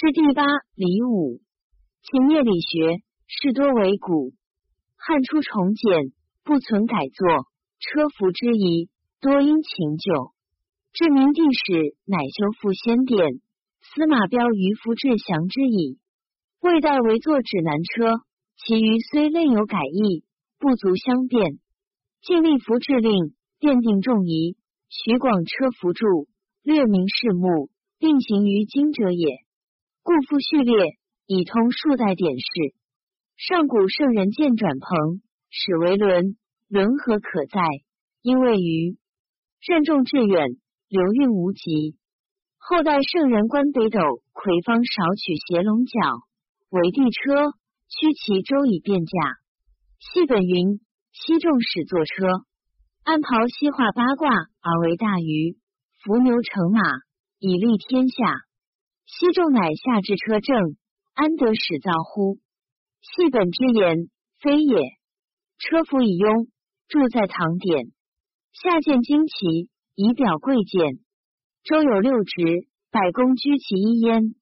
至第八礼五，秦业理学事多为古，汉初重简，不存改作，车服之仪多因秦旧。至明帝时，乃修复先典。司马彪于夫志祥之矣。魏代为作指南车，其余虽类有改易，不足相辩。尽力服制令，奠定众仪。徐广车服注，略明事目，并行于今者也。故复序列，以通数代典事。上古圣人见转蓬，始为轮，轮何可在？因为于任重致远，流运无极。后代圣人观北斗，魁方少取斜龙角为地车，驱其周以变驾。系本云：西众始作车，安袍西化八卦而为大鱼，伏牛乘马以利天下。西众乃下至车正，安得始造乎？系本之言非也。车服以庸，住在堂典。下见旌旗，以表贵贱。周有六职，百工居其一焉。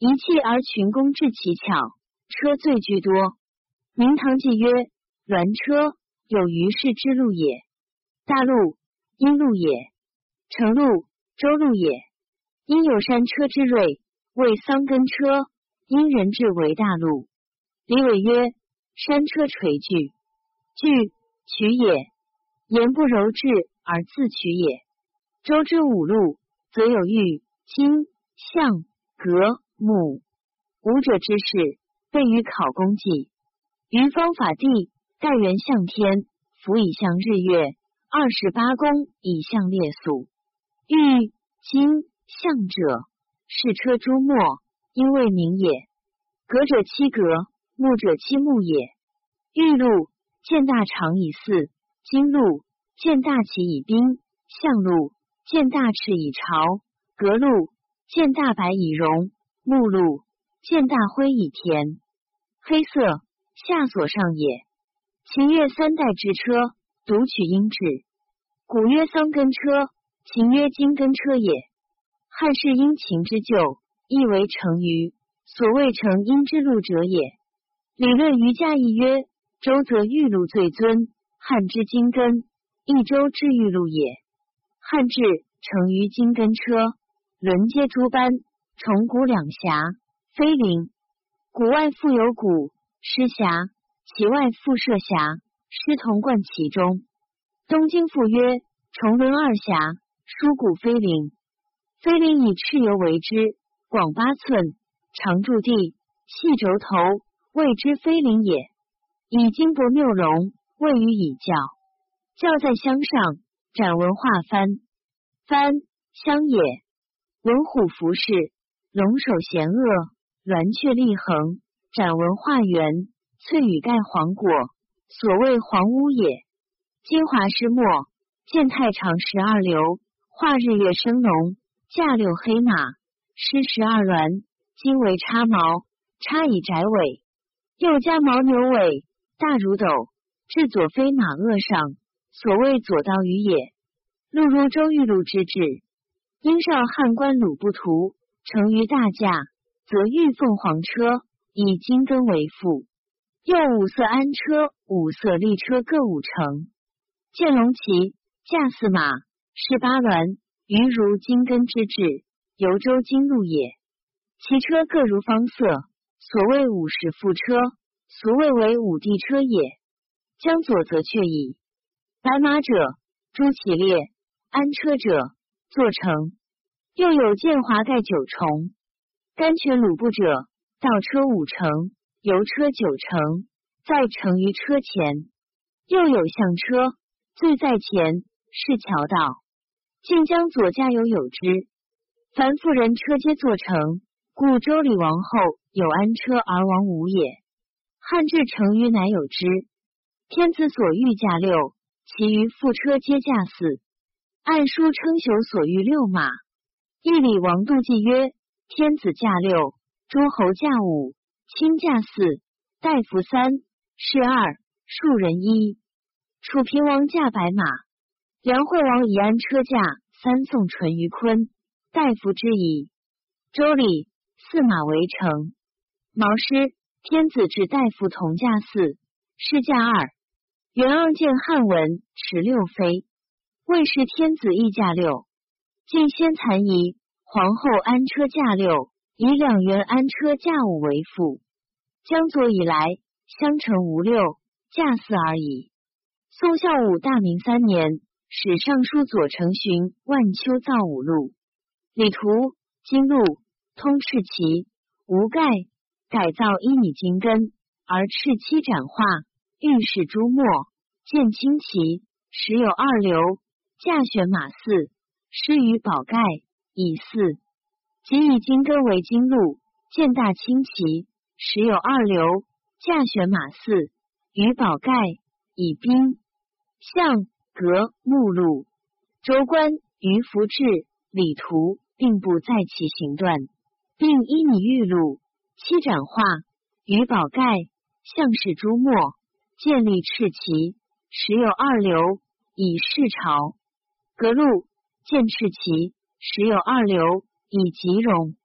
一气而群工治其巧，车最居多。明堂记曰：鸾车有于氏之路也。大路，阴路也；成路，周路也。因有山车之锐，谓桑根车。因人至为大路。李伟曰：山车垂巨，巨取也；言不柔质而自取也。周之五路。则有玉、金、象、革、木五者之事，备于考功记。于方法地，盖元向天，辅以向日月。二十八宫以向列宿。玉、金、象者，是车朱末，因为名也。革者七革，木者七木也。玉路见大长以四，金路见大旗以兵，象路。见大赤以朝，革路见大白以荣，木路见大灰以田。黑色下所上也。秦曰三代之车，独取音质。古曰桑根车，秦曰金根车也。汉室因秦之旧，亦为成于所谓成因之路者也。理论瑜伽亦曰：周则玉路最尊，汉之金根，益周之玉路也。汉制成于金根车，轮接诸班，重鼓两峡，飞灵。谷外复有鼓师峡，其外复设峡，师同贯其中。东京复曰重轮二峡，书鼓飞灵。飞灵以蚩尤为之，广八寸，长柱地，细轴头，谓之飞灵也。以金帛谬龙，位于以教，教在乡上。展文化幡，幡乡也。文虎服饰，龙首衔恶，鸾雀立横。展文化圆，翠羽盖黄果，所谓黄屋也。金华诗墨，见太长十二流，画日月生龙，驾六黑马，诗十二鸾，今为插毛，插以窄尾，又加牦牛尾，大如斗，至左飞马轭上。所谓左道于也，路如周玉路之志。因少汉官鲁不图，成于大驾，则玉凤凰车以金根为副，又五色鞍车、五色立车各五乘。见龙旗驾四马，是八鸾，余如金根之志，游州金路也。其车各如方色，所谓五十副车，俗谓为五帝车也。将左则却矣。白马者，朱其列；安车者，坐乘。又有建华盖九重，甘泉鲁布者，倒车五乘，游车九乘，在乘于车前。又有象车，最在前，是桥道。晋江左驾有有之。凡妇人车皆坐乘，故周礼王后有安车而王无也。汉至成于乃有之。天子所欲驾六。其余副车皆驾四，按书称朽所欲六马。义礼王度记曰：天子驾六，诸侯驾五，卿驾四，大夫三，士二，庶人一。楚平王驾白马，梁惠王以安车驾三送淳于髡，大夫之矣。周礼驷马为乘。毛师天子至大夫同驾四，是驾二。元盎见汉文持六妃，魏氏天子亦驾六。晋先残仪皇后安车驾六，以两元安车驾五为辅。江左以来，相承无六，驾四而已。宋孝武大明三年，史尚书左丞寻万秋造五路，礼图金路通赤旗，无盖改造一米金根，而赤漆斩画。御史朱墨见青旗，时有二流，驾选马四，施于宝盖，以四。即以金戈为金路，见大青旗，时有二流，驾选马四，于宝盖，以兵。相格目录州官于福志礼图，并不在其行段，并依拟玉录七斩画于宝盖，相士朱墨。建立赤旗，时有二流，以示朝；格路建赤旗，时有二流，以吉荣。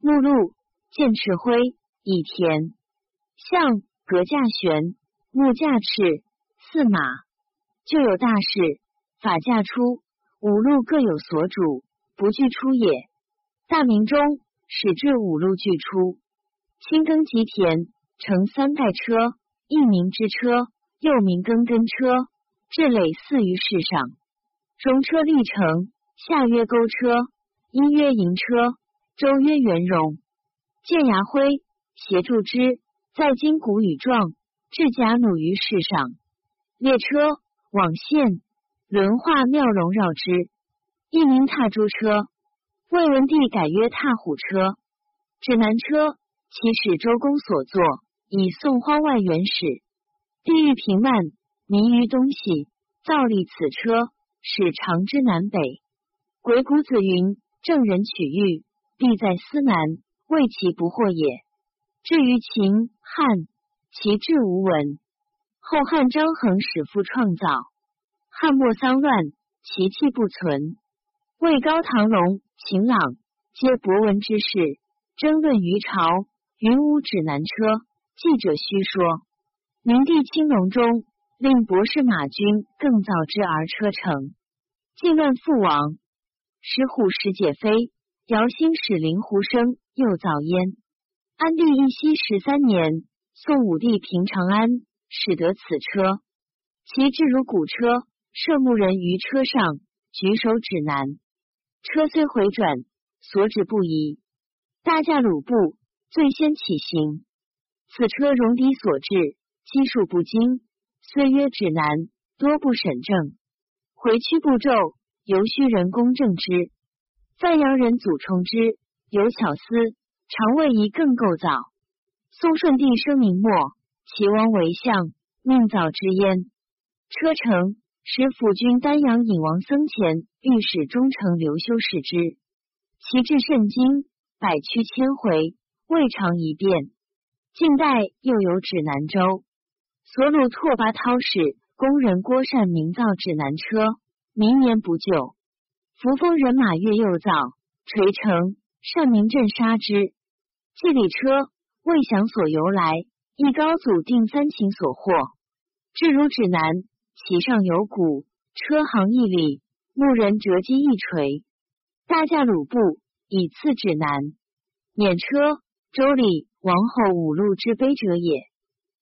目录建赤灰，以田。象格驾悬，木驾赤，驷马就有大事，法驾出，五路各有所主，不俱出也。大明中始至五路俱出，清耕吉田，乘三代车。一名之车，又名耕根车，至累四于世上。中车历程，夏曰钩车，一曰营车，周曰圆融。建牙辉协助之，在今古与状，至甲弩于世上。列车网线轮化妙容绕之，一名踏珠车。魏文帝改曰踏虎车。指南车，其始周公所作。以宋荒外原始，地域平慢，迷于东西，造立此车，使长之南北。鬼谷子云：“正人取玉，必在思南，为其不惑也。”至于秦汉，其志无闻。后汉张衡始复创造，汉末丧乱，其气不存。魏高唐隆、秦朗皆博闻之士，争论于朝，云无指南车。记者虚说，明帝青龙中令博士马钧更造之而车成。晋乱父王，使虎使解非，姚兴使灵狐生又造焉。安帝义熙十三年，宋武帝平长安，使得此车，其志如古车，射牧人于车上，举手指南。车虽回转，所指不移。大驾鲁布，最先起行。此车戎狄所制，基数不精，虽曰指南，多不审正。回曲步骤，由须人工正之。范阳人祖冲之，有巧思，常为一更构造。宋顺帝生明末，齐王为相，命造之焉。车成，使辅军丹阳尹王僧虔御史中丞刘修视之，其志甚精，百屈千回，未尝一变。近代又有指南州，所鲁拓跋焘使工人郭善明造指南车，明年不就。扶风人马越又造垂成，善明镇杀之。祭礼车未详所由来，一高祖定三秦所获。至如指南，其上有鼓，车行一里，牧人折机一锤，大驾鲁布以次指南，辇车。周礼王后五路之碑者也。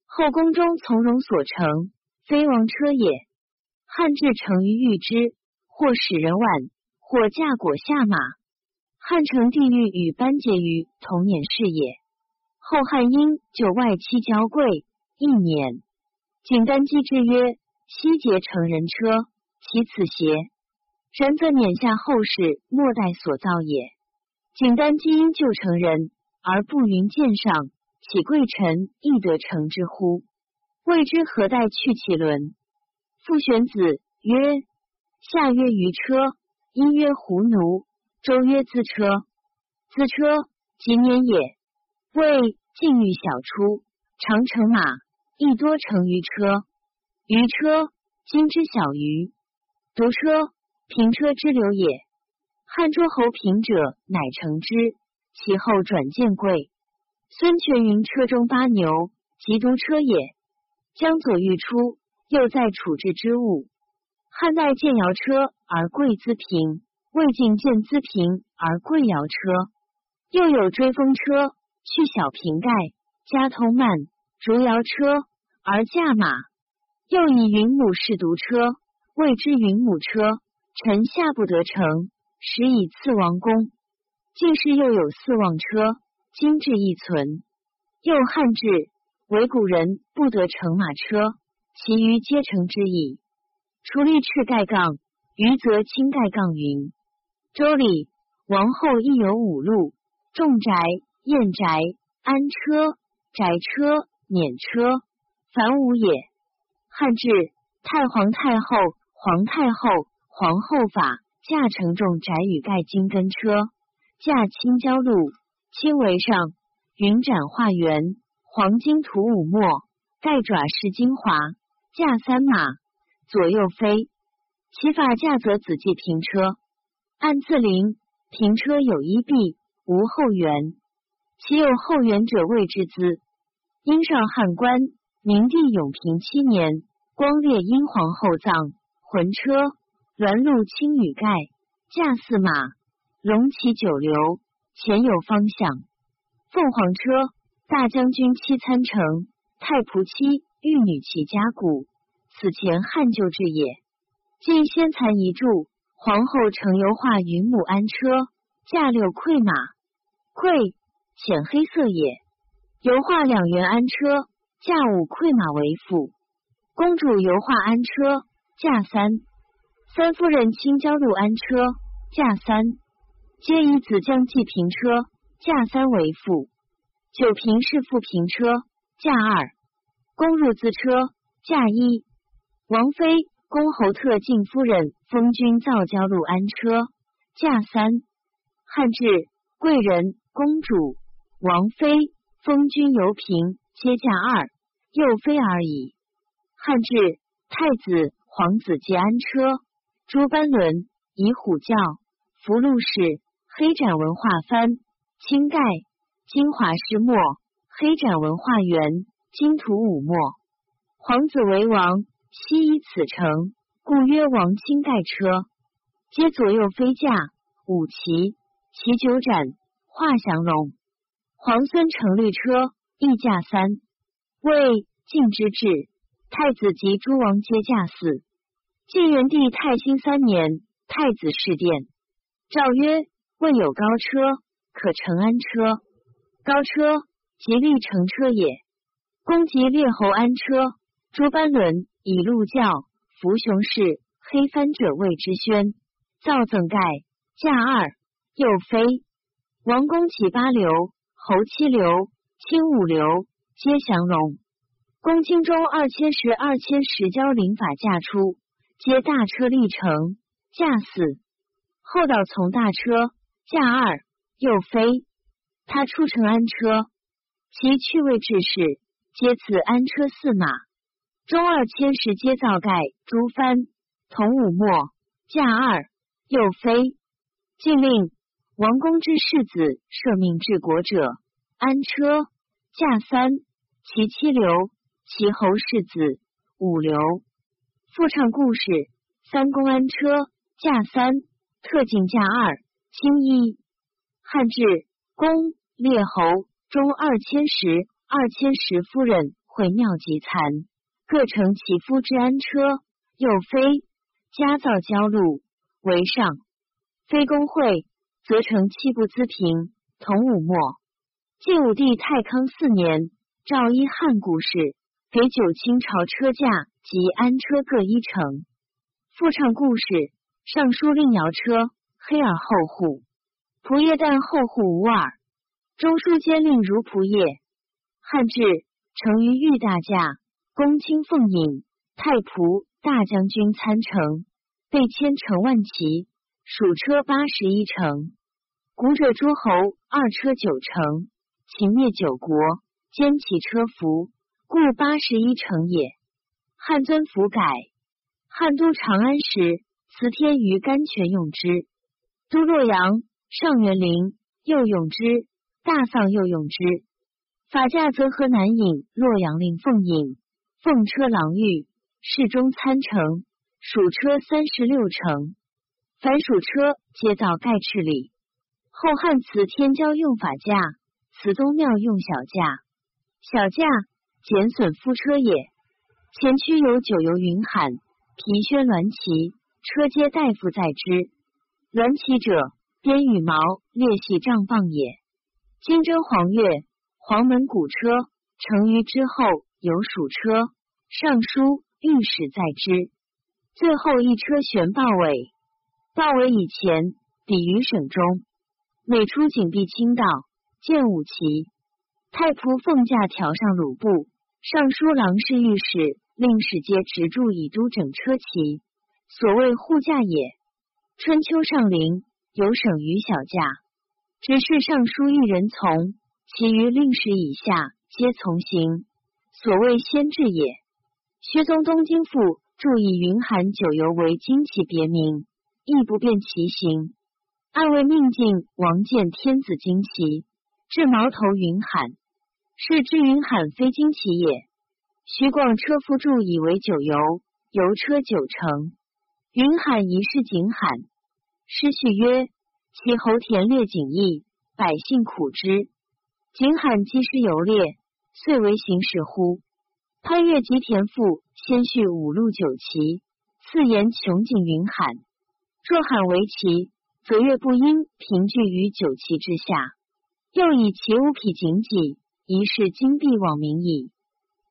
后宫中从容所乘，非王车也。汉至成于御之，或使人挽，或驾果下马。汉成帝欲与班婕妤同年事也。后汉因就外戚交贵，一年。景丹姬之曰：西节成人车，其此邪？然则免下后世末代所造也。景丹姬因就成人。而不云剑上，岂贵臣亦得成之乎？未知何待去其轮？傅玄子曰：夏曰鱼车，殷曰胡奴，周曰自车。自车即年也。谓晋欲小出，常乘马，亦多乘于车。于车今之小鱼，独车平车之流也。汉诸侯平者，乃乘之。其后转见贵。孙权云车中八牛，即独车也。江左欲出，又在处置之物。汉代见摇车而贵资平，魏晋见资平而贵摇车。又有追风车，去小瓶盖，加通慢，如摇车而驾马。又以云母氏独车，谓之云母车。臣下不得乘，始以次王公。进士又有四望车，今制亦存。又汉制，唯古人不得乘马车，其余皆乘之矣。除立赤盖杠，余则青盖杠云。周礼王后亦有五路：重宅、宴宅、安车、宅车、辇车，凡五也。汉制，太皇太后、皇太后、皇后法驾乘重宅与盖金根车。驾青椒路，青为上；云展画圆，黄金涂五墨，盖爪饰金华。驾三马，左右飞。其法驾则子继平车，按自临平车有一臂，无后援。其有后援者谓之资。殷上汉官，明帝永平七年，光烈殷皇后葬，魂车鸾鹿青羽盖，驾驷马。龙骑九流，前有方向。凤凰车，大将军妻参乘，太仆妻玉女骑甲鼓。此前汉旧制也。晋先残一柱，皇后乘油画云母安车，驾六馈马。馈，浅黑色也。油画两员安车，驾五馈马为辅。公主油画安车，驾三。三夫人青椒路安车，驾三。皆以子将计平车，驾三为副；九平是副平车，驾二；公入自车，驾一。王妃、公侯特进夫人封君造交路安车，驾三。汉制贵人、公主、王妃、封君游平皆驾二，又妃而已。汉制太子、皇子皆安车，诸班轮、以虎轿、福禄士。黑斩文化幡，清盖金华诗墨，黑斩文化圆，金土五墨。皇子为王，悉以此城，故曰王青盖车。皆左右飞驾，五骑，骑九斩，画降龙。皇孙乘绿车，亦驾三。魏晋之治，太子及诸王皆驾四。晋元帝太兴三年，太子侍殿，诏曰。未有高车，可乘安车。高车，即立乘车也。公及列侯安车，诸班轮以鹿教，伏雄士黑帆者谓之宣。造赠盖，驾二，右飞。王公起八流，侯七流，卿五流，皆降龙。公卿中二千石、二千石交领法驾出，皆大车立乘，驾死。后导从大车。驾二，又飞。他出乘安车，其趣味志士，皆此安车驷马。中二千石皆造盖诸幡，同五墨。驾二，又飞。禁令王公之世子赦命治国者，安车驾三。其七流，其侯世子五流。复唱故事：三公安车，驾三，特进驾二。轻一汉制，公列侯中二千石，二千石夫人会庙及残，各乘其夫之安车，又非家造交路为上。非公会，则成七步资平，同五末。晋武帝太康四年，诏一汉故事，给九卿朝车驾及安车各一乘。复唱故事，尚书令摇车。黑耳后户，仆业旦后户无耳。中书监令如仆业。汉制，成于御大驾，公卿奉引，太仆、大将军参乘，被千乘万骑，属车八十一乘。古者诸侯二车九乘，秦灭九国，兼其车服，故八十一乘也。汉尊服改，汉都长安时，辞天于甘泉用之。都洛阳、上元陵又用之；大丧又用之。法驾则河南尹洛阳令奉引，奉车郎御，侍中参乘，属车三十六乘。凡属车，皆造盖赤里。后汉祠天骄用法驾，祠宗庙用小驾。小驾减损夫车也。前驱有九游云罕、皮靴鸾旗，车皆大夫在之。鸾旗者，编羽毛列系帐棒也。金针黄钺，黄门古车，成于之后有属车，尚书、御史在之。最后一车悬豹尾，豹尾以前，比于省中。每出景壁清道，见五旗。太仆奉驾条上鲁布，尚书郎是御史，令史皆执著以督整车骑，所谓护驾也。春秋上陵有省于小驾，只是尚书一人从，其余令史以下皆从行，所谓先制也。薛宗东京赋注以云寒九游为旌旗别名，亦不辨其形。暗卫命进王见天子惊奇，至矛头云喊，是知云喊非惊奇也。徐广车夫注以为九游，游车九乘。云喊疑是景喊。诗序曰：其侯田猎景邑，百姓苦之。景喊积师游猎，遂为行使乎？潘岳及田赋先序五路九旗，次言穷景云喊。若喊为奇。则月不应平聚于九旗之下，又以其五匹锦戟，疑是金璧网名矣。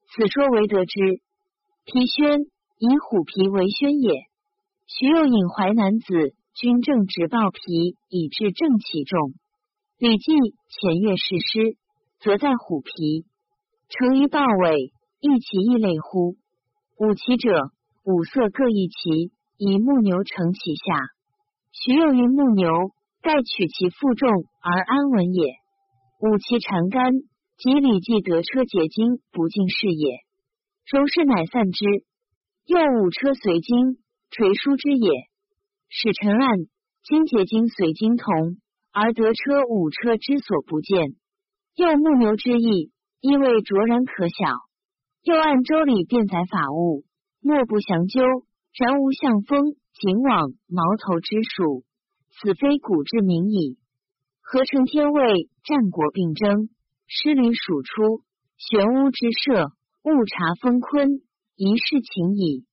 此说为得之。皮宣以虎皮为宣也。徐又引淮南子军政直报皮，以致正其重。吕记前月誓师，则在虎皮，成于豹尾，一其异类乎？五旗者，五色各一旗，以木牛乘其下。徐用于木牛，盖取其负重而安稳也。五其缠杆，及礼记得车结金不尽是也。周氏乃散之。又五车随金垂书之也。使臣案金结金随金同，而得车五车之所不见。又木牛之意，亦未卓然可晓。又按周礼变载法物，莫不详究。然无向风。景往矛头之属，此非古之名矣。何成天位，战国并争，失旅属出，玄巫之设，误察风坤，一事情矣。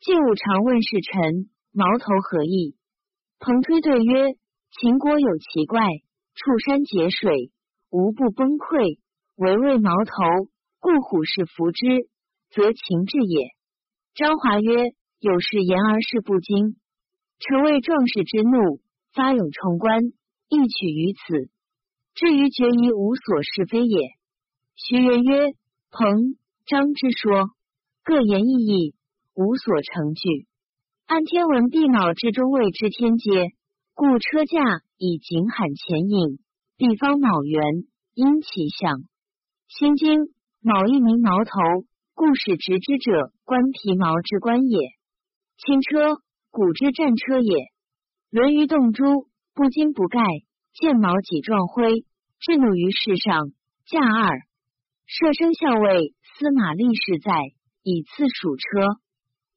晋武常问侍臣：矛头何意？彭推对曰：秦国有奇怪，触山结水，无不崩溃，唯为矛头，故虎视伏之，则秦志也。张华曰。有事言而事不精，臣为壮士之怒，发勇冲冠，亦取于此。至于决疑无所是非也。徐人曰：彭、张之说，各言异义，无所成据。按天文地卯之中谓之天阶，故车驾以景罕前引，地方卯元，因其象。心经卯一名矛头，故使执之者观皮毛之官也。轻车，古之战车也。轮于洞珠，不金不盖，剑矛戟状徽，置怒于世上。驾二，射生校尉司马立士在，以次属车。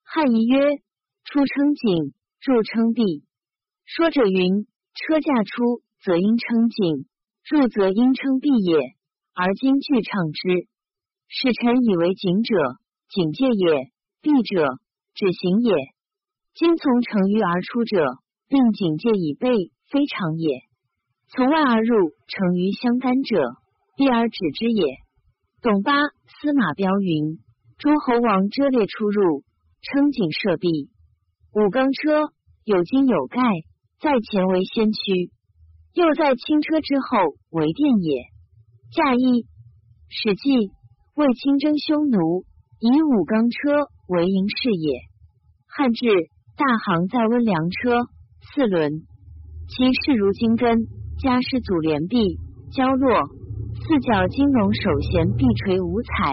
汉仪曰：出称景，入称帝。说者云：车驾出，则应称景；入则应称璧也。而今俱唱之。使臣以为景者，警戒也；璧者，止行也。今从城隅而出者，并警戒以备，非常也；从外而入城隅相干者，避而止之也。董巴、司马彪云：诸侯王遮列出入，称警设壁。五钢车有金有盖，在前为先驱，又在轻车之后为殿也。驾一，史记为清征匈奴，以五钢车为营事也。汉至。大行在温良车四轮，其势如金根，家师祖连璧交落，四角金龙首衔碧垂五彩，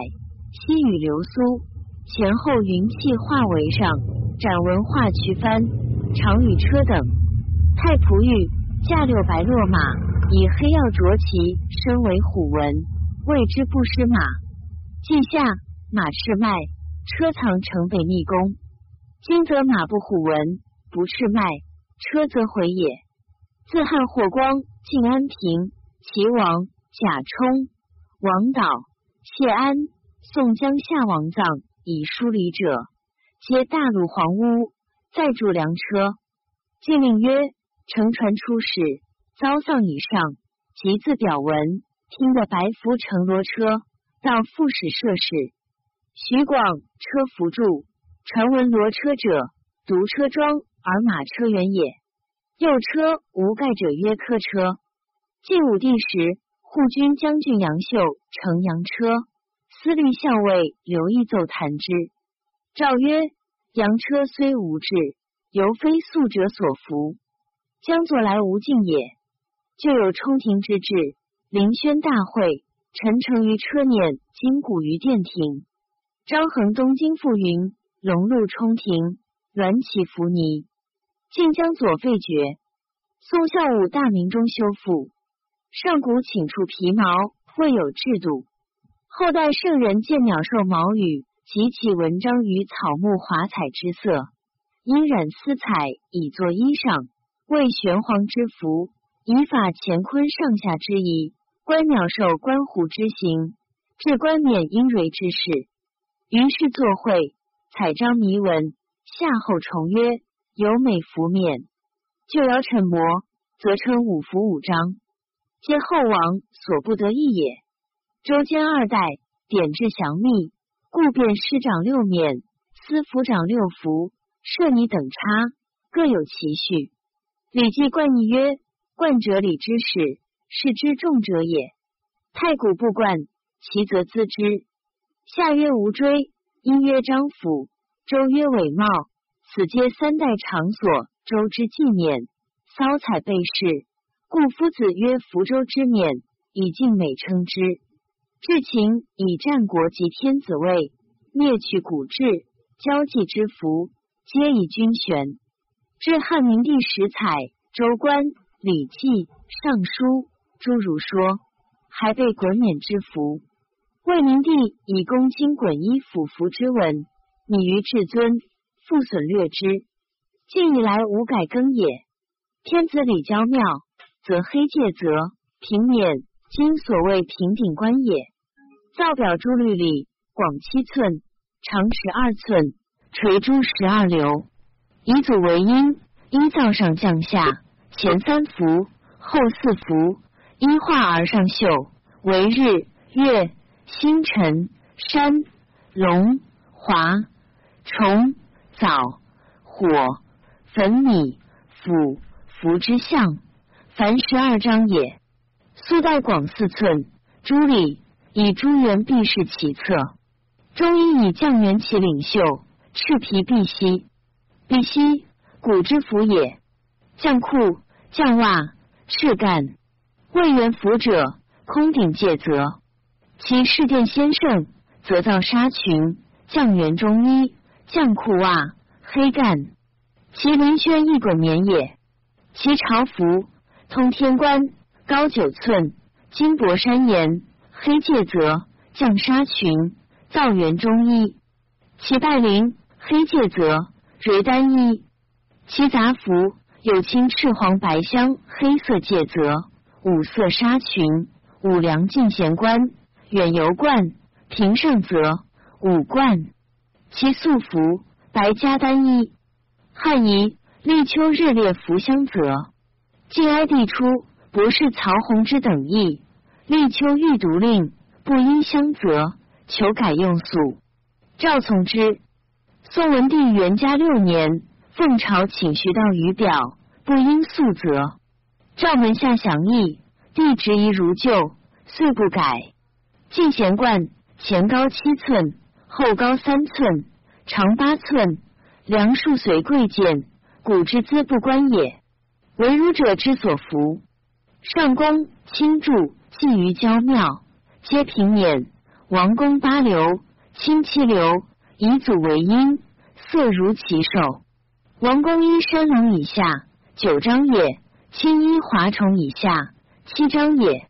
西与流苏，前后云气化为上，展文化渠帆，长与车等。太仆御驾六白落马，以黑曜着其身为虎纹，谓之不失马。记下马赤迈，车藏城北密宫。今则马不虎闻，不赤迈，车则回也。自汉霍光、晋安平、齐王、贾充、王导、谢安、宋江下王藏以疏离者，皆大陆黄屋，再筑粮车。禁令曰：乘船出使，遭丧以上，即自表文，听得白服乘罗车，到副使设使。徐广车扶住，传闻罗车者，独车庄而马车远也。右车无盖者曰客车。晋武帝时，护军将军杨秀乘羊车，司隶校尉刘毅奏弹之。诏曰：羊车虽无志，犹非素者所服，将作来无尽也。就有冲庭之志，凌轩大会，陈诚于车辇，金鼓于殿庭。张衡东京赋云，龙路冲庭，鸾起伏泥。晋将左废绝，宋孝武大明中修复。上古请出皮毛，未有制度。后代圣人见鸟兽毛羽及其文章与草木华彩之色，因染丝彩以作衣裳，为玄黄之服，以法乾坤上下之仪，观鸟兽观虎之形，至冠冕阴蕊之事。于是作会，彩章谜文，夏后重曰。有美服冕，就摇沉模，则称五服五章，皆后王所不得意也。周兼二代典制详密，故便师长六冕，司府长六服，设拟等差，各有其序。礼记冠义曰：“冠者礼之始，是之重者也。太古不冠，其则自之。”夏曰无追，殷曰张府，周曰韦茂。此皆三代场所，周之纪念，骚采备饰，故夫子曰福州之冕，以敬美称之。至秦以战国及天子位，灭去古制，交际之服，皆以君选。至汉明帝时采周官、礼记、尚书诸儒说，还被国冕之服。魏明帝以公卿衮衣抚服之文，拟于至尊。复损略之，近以来无改更也。天子礼交庙，则黑介则平冕，今所谓平顶冠也。造表珠律里，广七寸，长十二寸，垂珠十二流，以祖为音，依造上降下，前三伏，后四伏，依画而上绣，为日、月、星辰、山、龙、华、虫。枣、火、粉米、釜、符之象，凡十二章也。素带广四寸，朱里以朱元必是其侧。中医以降元其领袖，赤皮必息，必息古之服也。降裤、降袜、赤干，未元服者，空顶介则。其事殿先胜，则造纱裙，降元中衣。绛裤袜黑干，其林轩一滚绵也。其朝服通天冠，高九寸，金箔山岩，黑戒则，绛纱裙，造园中衣。其拜绫黑戒则，蕊单衣。其杂服有青赤黄白香黑色戒则，五色纱裙，五梁进贤冠，远游冠，平上泽，五冠。其素服白加单衣，汉仪立秋日烈服相泽。晋哀帝初，博士曹洪之等议，立秋欲读令，不应相泽，求改用素。赵从之。宋文帝元嘉六年，奉朝请徐道于表，不应素泽。赵门下详议，帝执宜如旧，遂不改。进贤冠前高七寸。后高三寸，长八寸，梁数随贵贱，古之资不观也。为儒者之所服。上宫青柱寄于郊庙，皆平冕。王公八流，青七流，以祖为阴，色如其首。王公衣山龙以下九章也，青衣华虫以下七章也。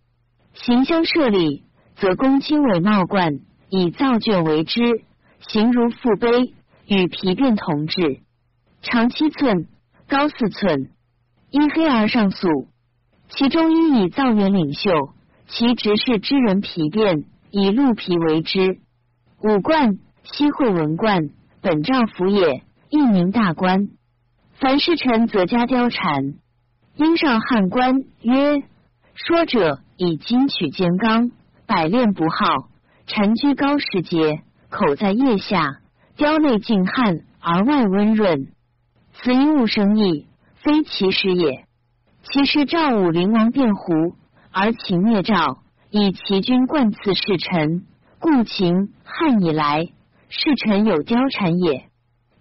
行香设礼，则公卿伟帽冠，以造卷为之，形如覆碑，与皮变同质，长七寸，高四寸，因黑而上素。其中一以造元领袖，其直是之人皮变，以鹿皮为之。五冠，西会文冠，本诏服也，一名大官。凡侍臣，则加貂蝉。因上汉官曰：说者以金取坚刚，百炼不耗。蝉居高时节，口在腋下，貂内静汗，而外温润。此因物生意，非其实也。其实赵武灵王辩胡，而秦灭赵，以其君冠赐侍臣，故秦汉以来，侍臣有貂蝉也。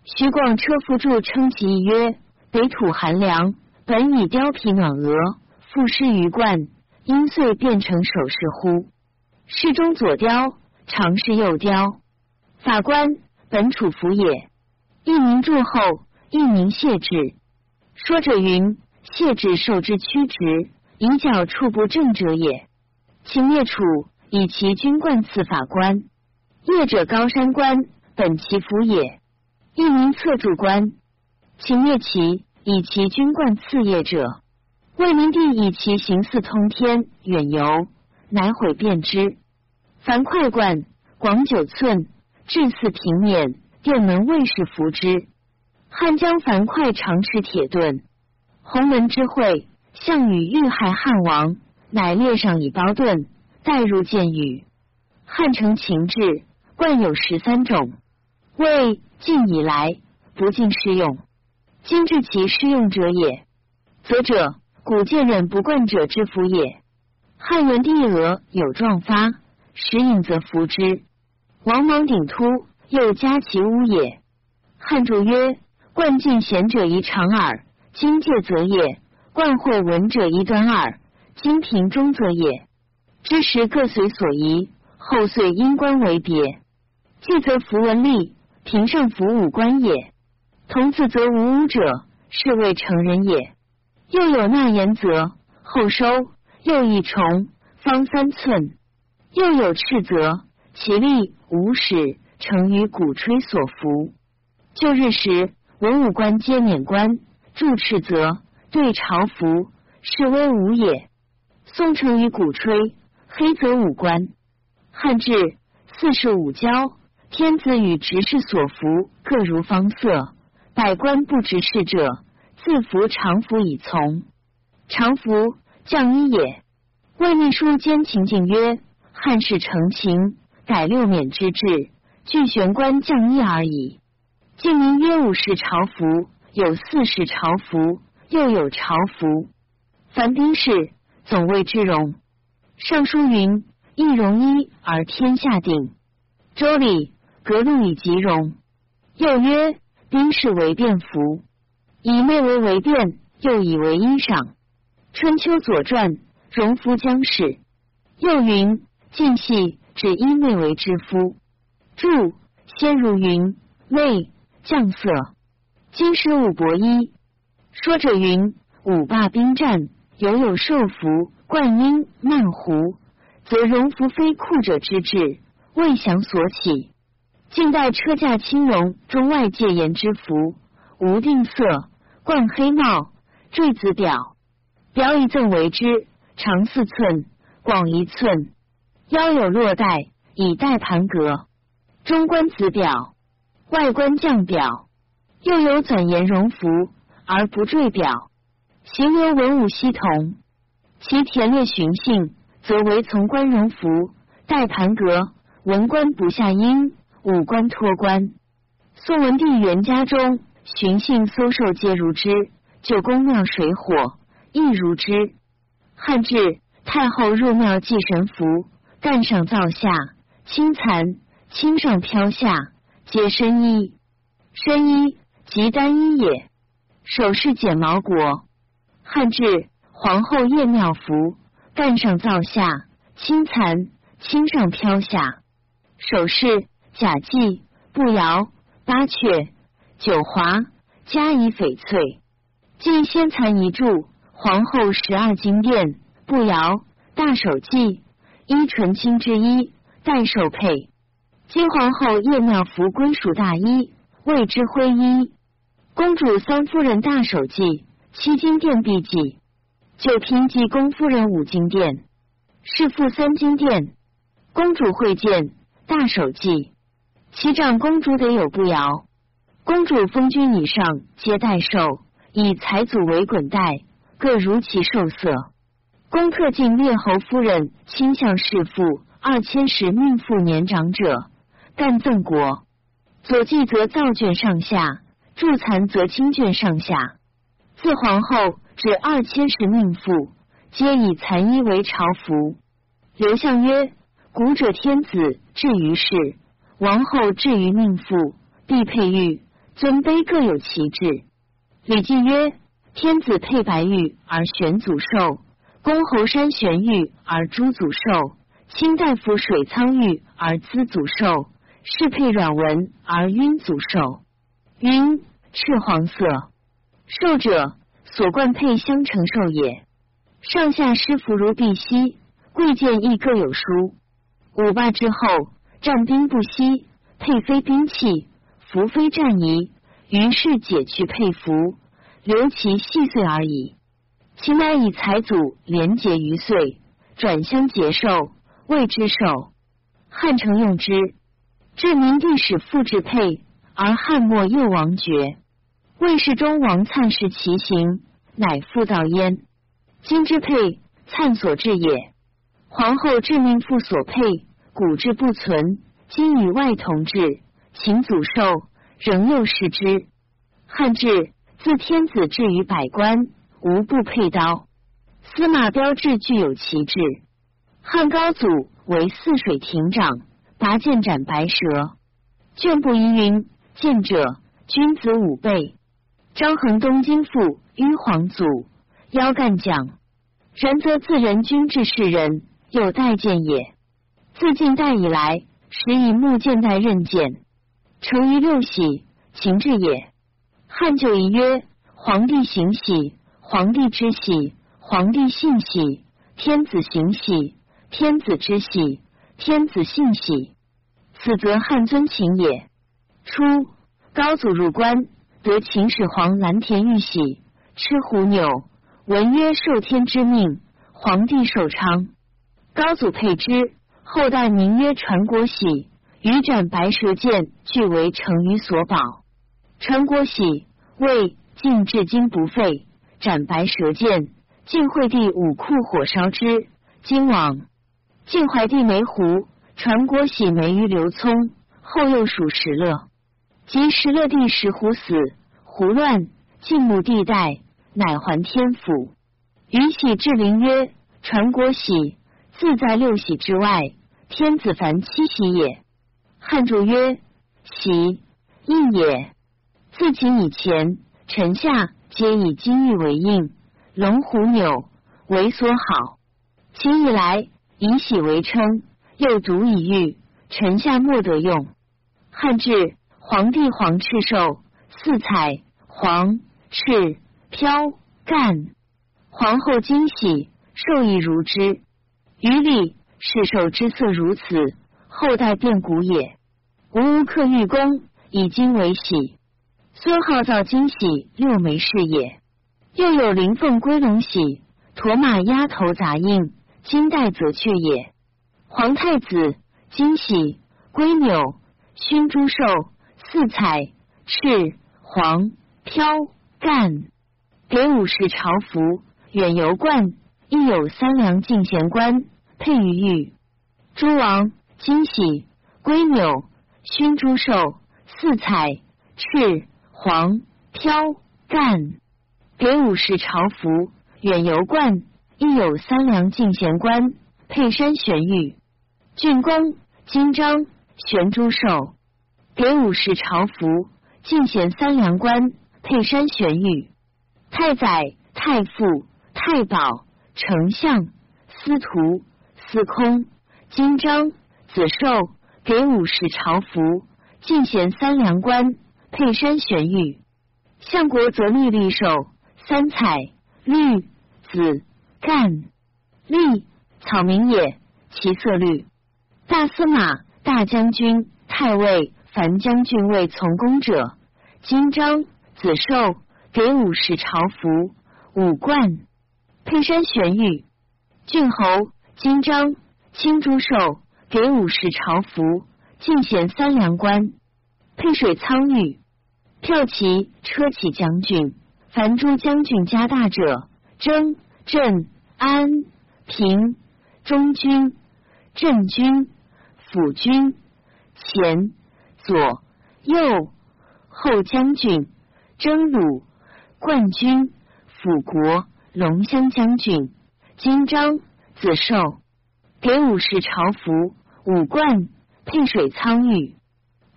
徐广车夫著称其曰：北土寒凉。本以貂皮暖额，赋诗于冠，因遂变成首饰乎？侍中左雕，常侍右雕。法官本楚服也，一名祝后，一名谢志。说者云：谢志受之屈直，以角处不正者也。秦灭楚，以其军冠赐法官。业者高山官，本其服也，一名侧柱官。秦灭齐。以其军冠赐业者，魏明帝以其行似通天，远游，乃毁变之。樊哙冠广九寸，至四平面，殿门卫士服之。汉将樊哙长持铁盾，鸿门之会，项羽欲害汉王，乃列上以包盾，带入见羽。汉承秦制，冠有十三种，魏晋以来不尽适用。今至其适用者也，则者古见忍不惯者之服也。汉元帝额有壮发，时隐则服之。王莽顶突，又加其乌也。汉注曰：冠尽贤者宜长耳，今戒则也；冠会文者宜短耳，今平中则也。知时各随所宜，后遂因官为别。既则服文吏，平上服武官也。童子则无污者，是谓成人也。又有纳言则后收，又一重方三寸。又有赤则其力无始，成于鼓吹所服。旧日时，文武官皆免官，铸赤则对朝服，是威武也。宋成于鼓吹，黑则武官。汉至四世五交，天子与执事所服各如方色。百官不执事者，自服常服以从。常服降一也。魏秘书兼秦景曰：汉室成秦，改六免之制，具玄关降一而已。晋民曰五世朝服，有四世朝服，又有朝服。凡兵士总谓之荣。尚书云：一荣一而天下定。周礼格禄以吉荣。又曰。兵士为便服，以内为为便，又以为衣裳。春秋左传，荣夫将士。又云：晋系指衣内为之夫。注：先如云内将色。今时武伯衣。说者云：五霸兵战，犹有受服冠缨曼胡，则荣服非酷者之志，未降所起。近代车驾青绒中外戒严之服，无定色，冠黑帽，坠子表，表以赠为之，长四寸，广一寸，腰有络带，以带盘格。中冠子表，外观降表，又有纂严绒服而不坠表，形由文武悉同。其田列寻性，则为从官荣服，带盘格，文官不下音。武官脱官，宋文帝元家中，巡幸搜受皆如之；九宫庙水火亦如之。汉至太后入庙祭神符，干上造下，青蚕青上飘下，皆深衣。深衣即单衣也。首饰剪毛果。汉至皇后夜庙服，干上造下，青蚕青上飘下，首饰。甲髻、步摇、八阙、九华，加以翡翠。进仙蚕一柱，皇后十二金殿，步摇、大手记、衣纯青之衣，戴绶佩。金皇后叶妙服归属大衣，谓之灰衣。公主三夫人大手记，七金殿必记。九嫔济公夫人五金殿，侍妇三金殿。公主会见大手记，其长公主得有步摇。公主封君以上皆代寿，以财祖为滚带，各如其受色。公特进列侯夫人亲向侍妇二千石命妇年长者，干赠国。左记则造卷上下，助残则亲卷上下。自皇后至二千石命妇，皆以残衣为朝服。刘向曰：古者天子至于世，王后至于命妇，必佩玉。尊卑各有其制。李靖曰：天子佩白玉而玄祖寿，公侯山玄玉而朱祖寿，卿大夫水苍玉而滋祖寿，是佩软文而晕祖寿。晕，赤黄色。寿者，所冠佩相承寿也。上下师服如碧玺，贵贱亦各有殊。五霸之后，战兵不息，佩非兵器。服非战仪，于是解去佩服，留其细碎而已。其乃以财祖连结于岁，转相结寿，谓之寿。汉承用之，至明帝使复制佩，而汉末又王爵。魏世中王粲视其形，乃复造焉。今之佩，粲所制也。皇后致命复所佩，古制不存，今与外同制。秦祖寿仍又视之。汉制自天子至于百官，无不佩刀。司马标志具有旗帜。汉高祖为泗水亭长，拔剑斩白蛇。卷不疑云：见者君子五倍。张衡东京父於皇祖，腰干将。然则自人君至世人，有待见也。自晋代以来，时以木剑代刃剑。成于六喜，秦制也。汉就仪曰：皇帝行喜，皇帝之喜，皇帝信喜；天子行喜，天子之喜，天子信喜。此则汉尊秦也。初，高祖入关，得秦始皇蓝田玉玺，吃虎钮，闻曰受天之命，皇帝受昌。高祖佩之，后代名曰传国玺。羽斩白蛇剑，俱为成于所宝。传国玺，魏晋至今不废。斩白蛇剑，晋惠帝武库火烧之。今往。晋怀帝梅胡，传国玺梅于刘聪，后又属石勒。及石勒帝石虎死，胡乱，晋穆帝代，乃还天府。于喜至灵曰：传国玺，自在六玺之外，天子凡七玺也。汉注曰：“喜，印也。自秦以前，臣下皆以金玉为印，龙虎钮为所好。秦以来，以喜为称，又独以玉，臣下莫得用。汉至，皇帝黄赤寿，四彩黄赤飘干。皇后金喜，寿亦如之。于礼，世寿之色如此。”后代变古也，无无克玉宫以金为玺，孙号造金喜六枚是也。又有灵凤归龙喜，驼马鸭头杂印，金带则雀也。皇太子金喜龟纽熏朱兽四彩赤黄飘干，给武士朝服远游冠，亦有三梁进贤冠佩于玉。诸王。金喜、龟纽、熏朱兽、四彩、赤、黄、飘、干，给武士朝服、远游冠，亦有三梁进贤官，佩山玄玉、郡公、金章、玄朱寿，给武士朝服、进贤三梁官，佩山玄玉、太宰、太傅、太保、丞相、司徒、司空、金章。子寿给武士朝服，进贤三梁官，佩山玄玉。相国则立绿绶，三彩绿紫干。绿，草名也，其色绿。大司马、大将军、太尉、樊将军为从公者，金章、子寿给五十朝服、五冠、佩山玄玉。郡侯金章、青朱寿给五十朝服，进贤三良官，配水苍玉。骠骑车骑将军、樊诸将军加大者，征、镇、安、平、中军、镇军。辅军前左右后将军征虏冠军辅国龙骧将军金章子寿给武士朝服五冠配水苍玉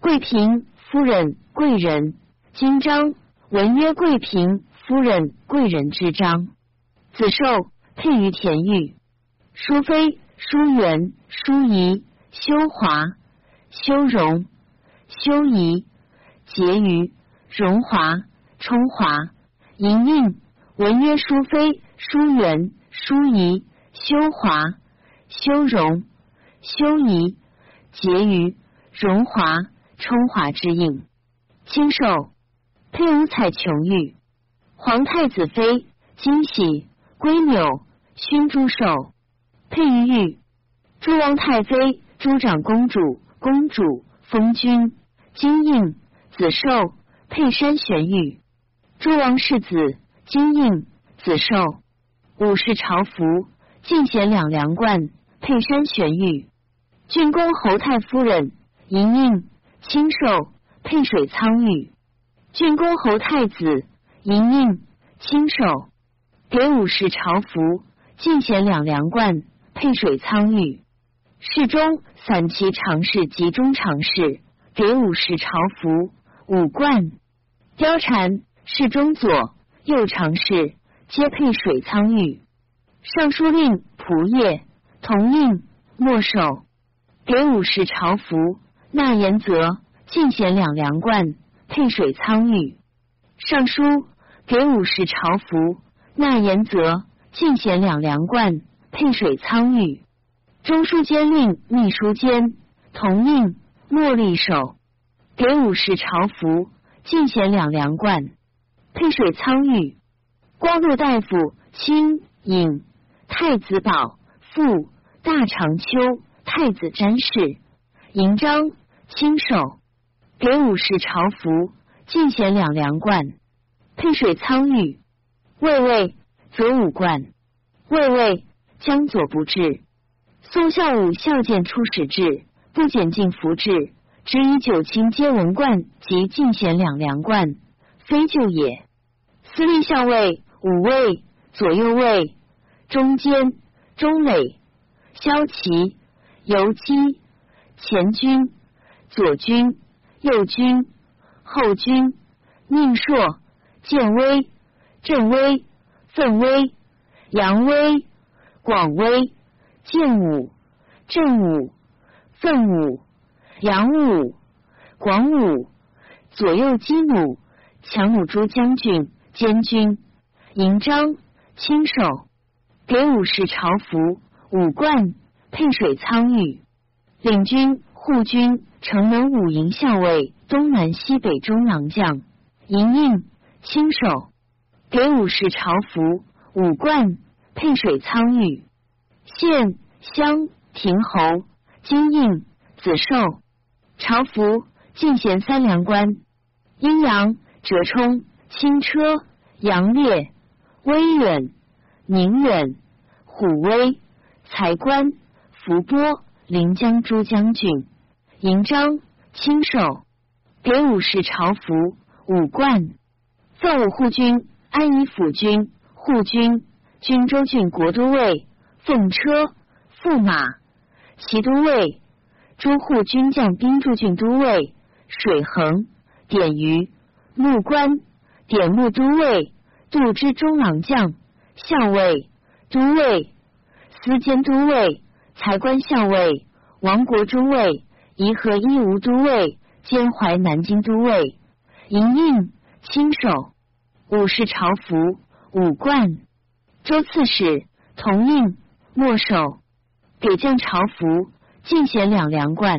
贵嫔夫人贵人金章文曰贵嫔夫人贵人之章子寿配于田玉淑妃淑媛淑仪。修华、修容、修仪、结于、荣华、充华、莹莹、文曰淑妃、淑媛、淑仪、修华、修容、修仪、结于、荣华、充华之应。清寿配五彩琼玉，皇太子妃金喜、归纽、熏珠寿。配于玉，诸王太妃。诸长公主、公主、封君、金印、子寿、佩山玄玉；诸王世子、金印、子寿；武士朝服、进贤两梁冠、佩山玄玉；郡公侯太夫人、银印、青寿、佩水苍玉；郡公侯太子、银印、青寿；给武士朝服、进贤两梁冠、配水苍玉。侍中、散骑常侍及中常侍给武士朝服、五冠、貂蝉；侍中左、右常侍皆配水苍玉。尚书令、仆射同印、没守给武士朝服、纳言则进贤两梁冠，配水苍玉。尚书给武士朝服、纳言则进贤两梁冠，配水苍玉。中书监令、秘书监。同印、墨立守给武士朝服、进贤两梁冠，配水苍玉。光禄大夫。卿尹。太子宝。父大长秋。太子詹事银章。亲手给武士朝服、进贤两梁冠，配水苍玉。卫尉则武冠，卫尉将左不至。宋孝武孝见出使制，不减进服制，只以九卿皆文冠及进贤两梁冠，非旧也。司隶校尉、五卫、左右卫、中监、中垒、骁骑、游击、前军、左军、右军、后军、宁朔、建威、镇威、奋威、扬威、广威。建武、正武、奋武、扬武、广武、左右击弩、强弩诸将军、监军、营章、亲手给武士朝服、武冠、配水苍玉，领军、护军、城门五营校尉、东南西北中郎将、营印、亲手给武士朝服、武冠、配水苍玉。县乡亭侯金印子寿朝服进贤三良官阴阳折冲轻车杨烈威远宁远虎威才官伏波临江诸将军营章亲手给武士朝服武冠奏武护军安邑府军护军军州郡国都尉。奉车、驸马、骑都尉、诸护军将兵驻郡都尉、水衡、典余、木官、典木都尉、杜之中郎将、校尉、都尉、司监都尉、财官校尉、王国中尉、颐和义乌都尉、兼淮南京都尉、营印、亲手、武士朝服、武冠、州刺史、同印。没收。给将朝服，进衔两梁冠。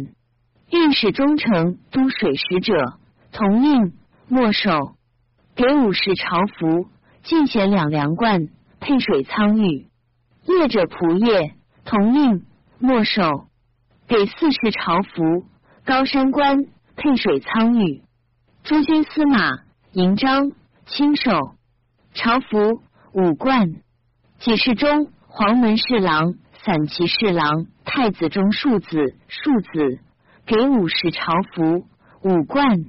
御史中丞、都水使者同印，没收。给武士朝服，进衔两梁冠，配水苍玉。业者仆业同印，没收。给四世朝服，高山官，配水苍玉。诸军司马银章，亲授。朝服五冠。给事中，黄门侍郎、散骑侍郎、太子中庶子、庶子。给五十朝服五冠。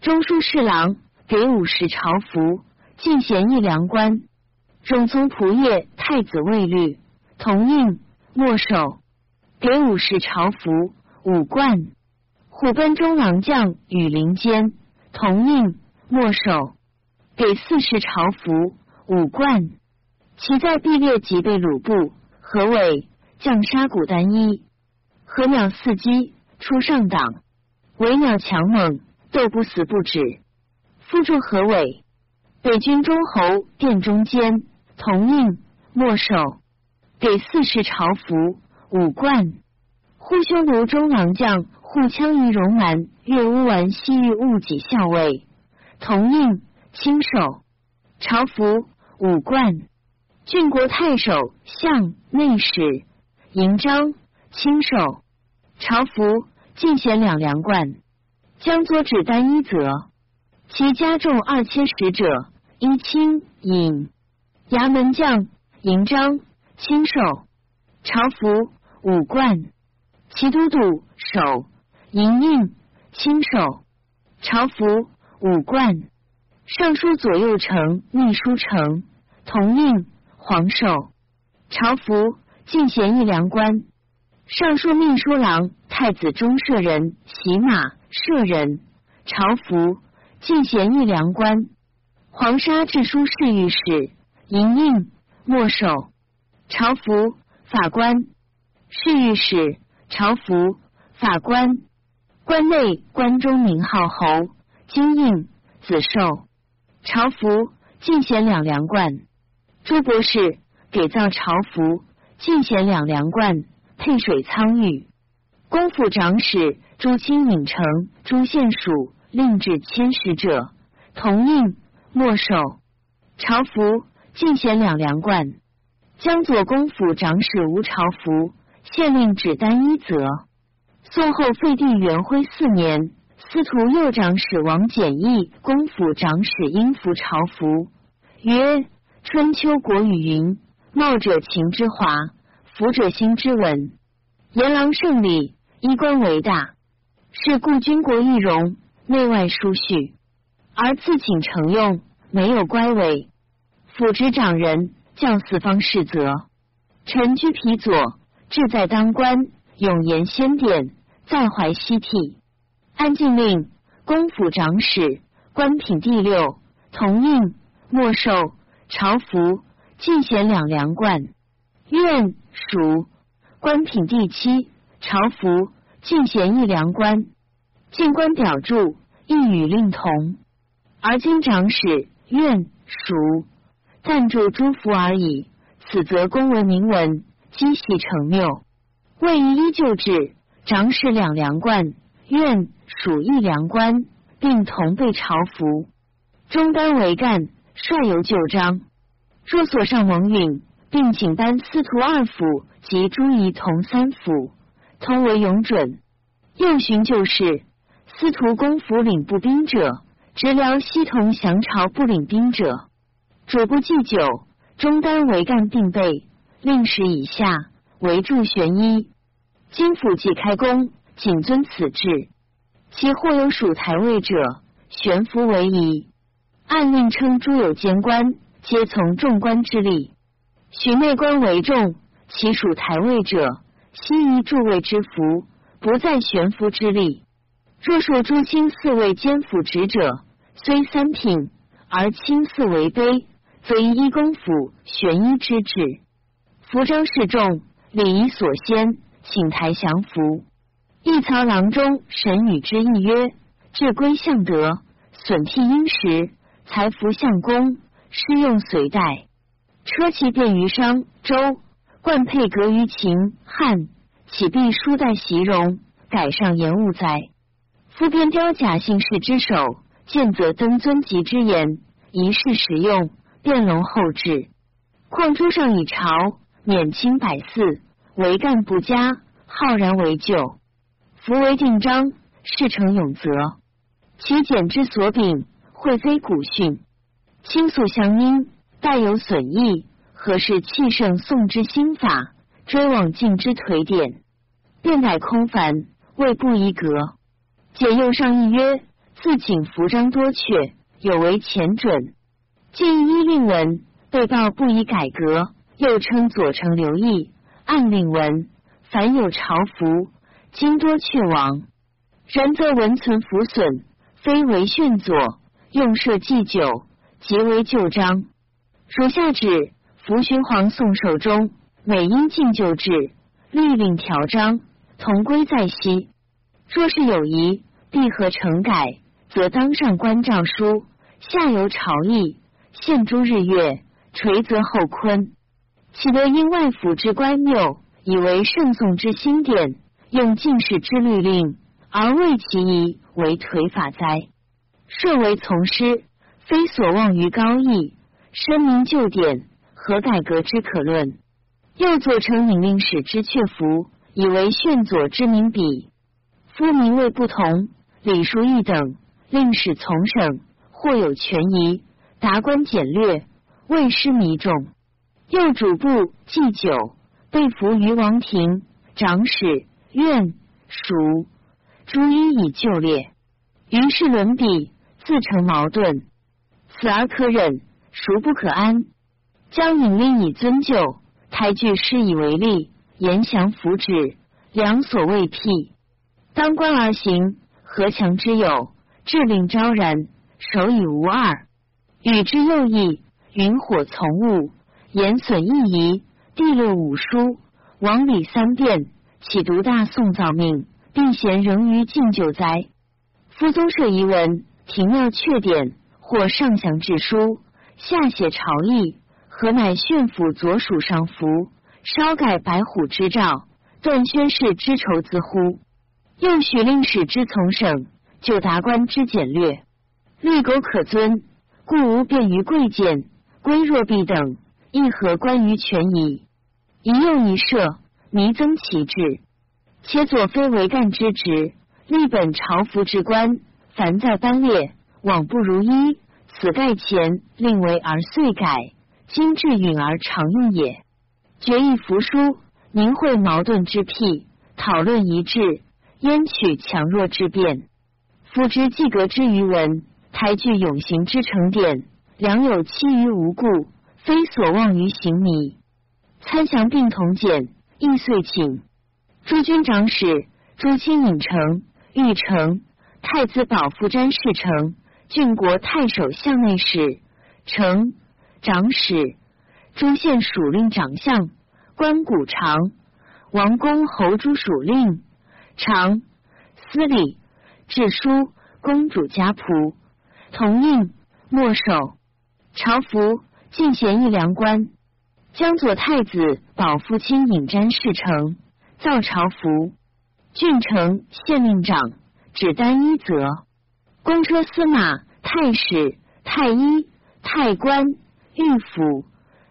中书侍郎给五十朝服，进贤一良官。中从仆射太子卫律同印，没收。给武士朝服五冠。虎贲中郎将羽林间同印，没收。给四世朝服五冠。其在毕列即被鲁部何伟将杀古单一，何鸟伺机。出上党，为鸟强猛，斗不死不止。夫助何伟，北军中侯殿中间同印，没收。给四世朝服五冠。护匈奴中郎将护羌夷戎蛮越乌丸西域务己校尉同印，亲授。朝服五冠。郡国太守相内史营章，亲授。朝服进衔两梁冠，将佐指单一则，其家重二千使者一亲引衙门将银章亲授朝服五冠，齐都督守银印亲手朝服五冠，尚书左右丞秘书丞同印皇寿朝服进贤一良官。尚书秘书郎、太子中舍人、喜马舍人、朝服进贤一良官。黄沙治书侍御史银印墨守。朝服法官侍御史朝服法官关内关中名号侯金印子寿朝服进贤两良冠。朱博士给造朝服进贤两良冠。配水苍玉，公府长史朱清闵城朱县署令至千使者同印没收朝服进贤两梁冠。江左公府长史吴朝服县令只单一则。宋后废帝元徽四年，司徒右长史王简义公府长史应服朝服曰：春秋国语云：茂者秦之华。福者兴之文，言郎胜礼，衣冠为大，是故军国易容，内外殊序，而自请承用，没有乖违。辅职长人，教四方士则。臣居皮左，志在当官，永言先典，在怀西替。安静令，公府长史，官品第六，同印，没收朝服，进贤两梁冠。愿属官品第七，朝服进贤一良官，进官表注一与令同，而今长史愿属暂注诸服而已。此则公文明文，积习成谬，位于依旧制。长史两粮冠，愿属一良官，并同被朝服，中单为干，率由旧章。若所上蒙允。并请班司徒二府及诸仪同三府，通为永准。又寻旧事，司徒公府领步兵者，直辽西同降朝不领兵者，主不祭酒，中单为干并备，令史以下为助玄一。今府既开工，谨遵此制。其或有属台位者，悬浮为宜。按令称诸有监官，皆从众官之力。许内官为重，其属台位者，悉以诸位之福，不在悬浮之力。若数诸卿四位兼辅职者，虽三品，而卿四为卑，则以一公府悬一之制。服章示众，礼仪所先，请台降服。一曹郎中神与之意曰：至归相德，损替殷实，财服相公，施用随带。车骑便于商周冠佩革于秦汉，岂必书代袭荣，改上言物哉？夫边雕假姓氏之首，见则登尊级之言，一世使用，变隆后至。况诸上以朝，免清百祀，为干不佳，浩然为旧。夫为定章，事成永泽。其简之所秉，会非古训，倾诉相因，带有损益。何事气盛宋之心法，追往晋之颓典，变改空凡，未不宜格。解右上一曰：自请服章多阙，有违前准。近一令文被告不宜改革，又称左丞刘毅按令文，凡有朝服，今多阙亡。然则文存符损，非为训左，用设祭酒，即为旧章。属下旨。福勋皇宋寿中，每因进就制，律令条章，同归在昔。若是有疑，必合成改，则当上官诏书，下游朝议，献诸日月，垂泽后坤。岂得因外府之乖谬，以为圣宋之新典，用进士之律令，而为其宜为颓法哉？设为从师，非所望于高义，深明旧典。何改革之可论？又作成引令史之阙符，以为炫左之名笔。夫名位不同，礼数异等，令史从省，或有权宜，达官简略，未失迷众。又主簿祭酒，被服于王庭、长史、院、属，诸一以就列。于是伦比，自成矛盾。此而可忍，孰不可安？将引令以尊就，台具施以为例，言降福祉，良所未辟。当官而行，何强之有？志令昭然，守以无二。与之又异，云火从物，言损一仪，地六五书，王李三变，岂独大宋造命，并贤仍于敬旧哉？夫宗社遗文，庭要确典，或上详志书，下写朝议。何乃炫府左属上服，稍改白虎之诏，断宣室之仇自乎？又许令史之从省，就达官之简略，律苟可遵，故无便于贵贱，归若弊等，亦何关于权宜？一用一设，弥增其志。且左非为干之职，立本朝服之官，凡在班列，往不如一。此盖前令为而遂改。今至允而常用也。决意服书，明会矛盾之辟，讨论一致，焉取强弱之辩？夫之既格之于文，台具永行之成典，良有期于无故，非所望于行迷。参详并同简，亦遂请。诸军长史、诸卿尹丞、御丞、太子保夫詹事丞、郡国太守相内史。丞。长史、诸县属令长相、官谷长、王公侯诸属令。长、司礼、治书、公主家仆、同印、没守、朝服、进贤义良官、江左太子保父卿尹瞻事成、造朝服、郡城县令长，只单一则。公车司马、太史、太医、太官。御府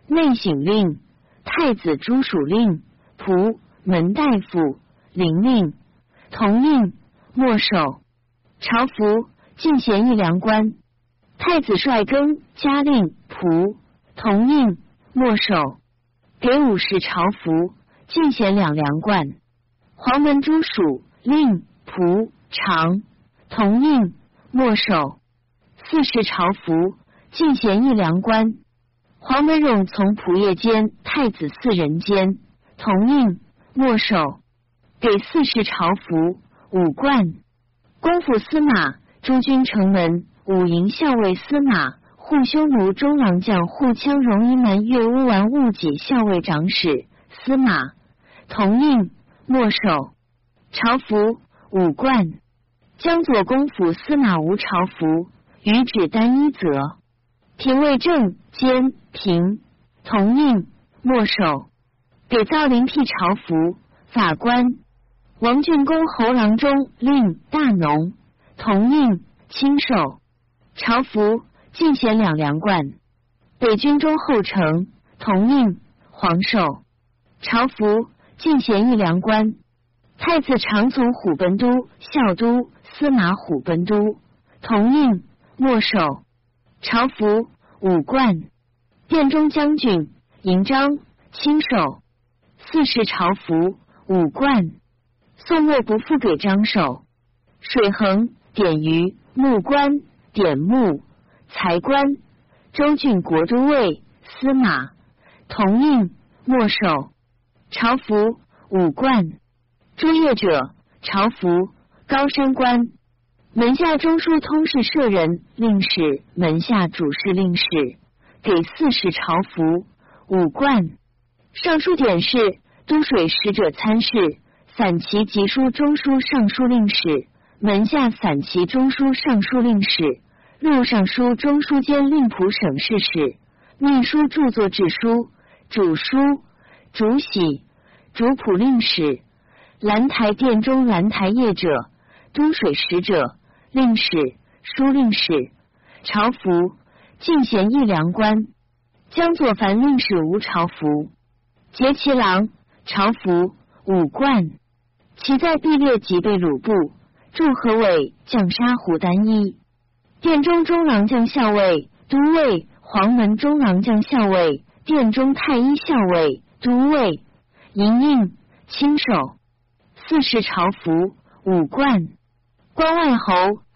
内省令、太子朱属令、仆门大夫、灵令、同印、没守、朝服、进贤义良官、太子帅更加令、仆同印、没守，给五十朝服、进贤两良冠。黄门诸属令、仆长、同印、没守，四十朝服、进贤一良官。黄文荣从仆夜间太子四人间同印没守，给四世朝服五冠。公府司马诸军城门五营校尉司马护匈奴中郎将护羌戎夷蛮越乌丸务己校尉长史司马同印没守，朝服五冠。江左公府司马无朝服，余只单一则。廷尉正兼平同印没守，给造林辟朝服。法官王俊公侯郎中令大农同应亲手朝服进贤两梁冠。北军中后丞同命黄寿朝服进贤一梁冠。太子长从虎贲都校都司马虎贲都同应没首朝服武冠。殿中将军营章亲授四世朝服。五冠，宋末不复给张守。水衡典于木官典木才官周郡国都尉司马同应没首朝服五冠。诸业者朝服高山官门下中书通事舍人令史门下主事令史给四世朝服五冠。尚书典事。都水使者参事、散骑集书中书尚书令史、门下散骑中书尚书令史、录尚书中书监令仆省事使、秘书著作制书、主书、主喜、主仆令史、兰台殿中兰台业者、都水使者、令史、书令史、朝服、进贤一良官、江左凡令史无朝服、节其郎。朝服五冠，其在必列即被鲁部。驻河尾将沙湖单衣，殿中中郎将校尉都尉，黄门中郎将校尉，殿中太医校尉都尉，莹莹亲手四世朝服五冠，关外侯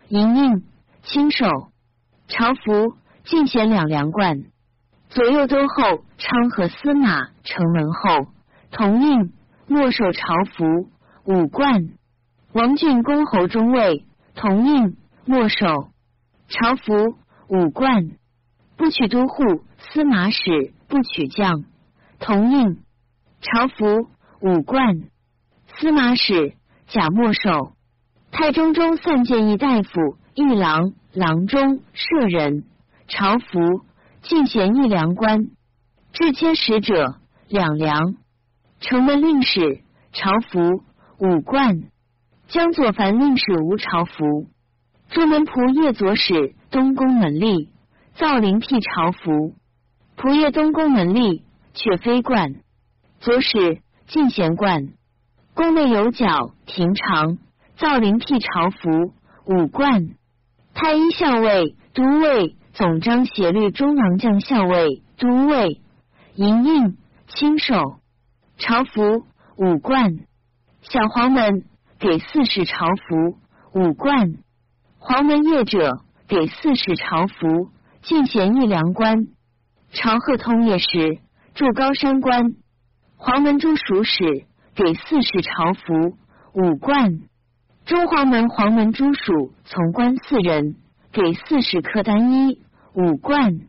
莹莹亲手朝服进贤两梁冠，左右都后昌河司马城门后。同应莫守朝服五冠，王俊公侯中尉同应莫守。朝服五冠，不取都护司马使不取将同应朝服五冠，司马使假莫守太中中散见一大夫一郎郎中舍人朝服进贤一良官，至迁使者两良。城门令史朝服五冠，江左凡令史无朝服。朱门仆夜左使东宫门吏，造林辟朝服。仆夜东宫门吏，却非冠。左使进贤冠。宫内有角廷常，造林辟朝服五冠。太医校尉都尉总章协律中郎将校尉都尉银印亲手。朝服五冠，小黄门给四世朝服五冠，黄门业者给四世朝服进贤一良官，朝贺通业时驻高山关，黄门诸属使给四世朝服五冠，中黄门黄门诸属从官四人给四世客单衣五冠，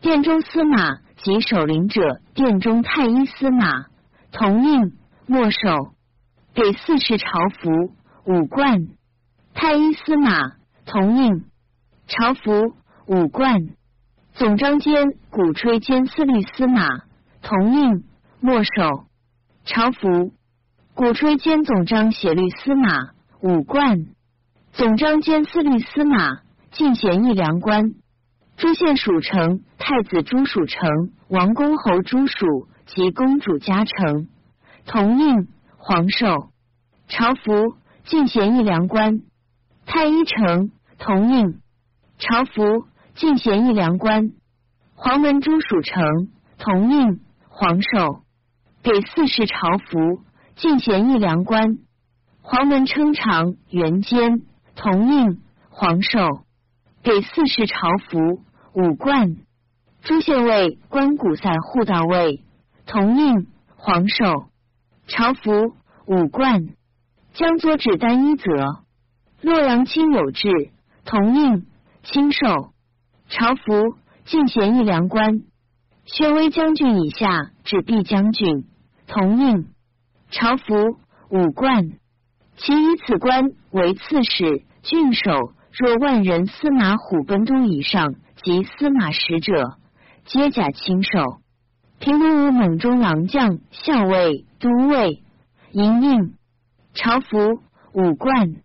殿中司马及守灵者，殿中太医司马。同应没首，给四世朝服五冠，太医司马同应。朝服五冠，总章监鼓吹监司律司马。同应没首朝服，鼓吹监总章写律司马。五冠，总章监司律司马进贤一良官，诸县属城太子朱属城王公侯朱属。及公主家成，同应皇寿。朝服进贤一良官，太医城同应。朝服进贤一良官，黄门诸属城同应。皇寿给四世朝服进贤一良官，黄门称长元监同应。皇寿给四世朝服五冠，朱县尉官古塞护道尉。同应。皇寿朝服五冠，江左指单一则。洛阳亲有志，同应亲授朝服进贤一良官。宣威将军以下至毕将军，同应朝服五冠。其以此官为刺史、郡守，若万人司马虎贲都以上及司马使者，皆假亲授。平卢武猛中郎将、校尉、都尉、营印、朝服、武冠。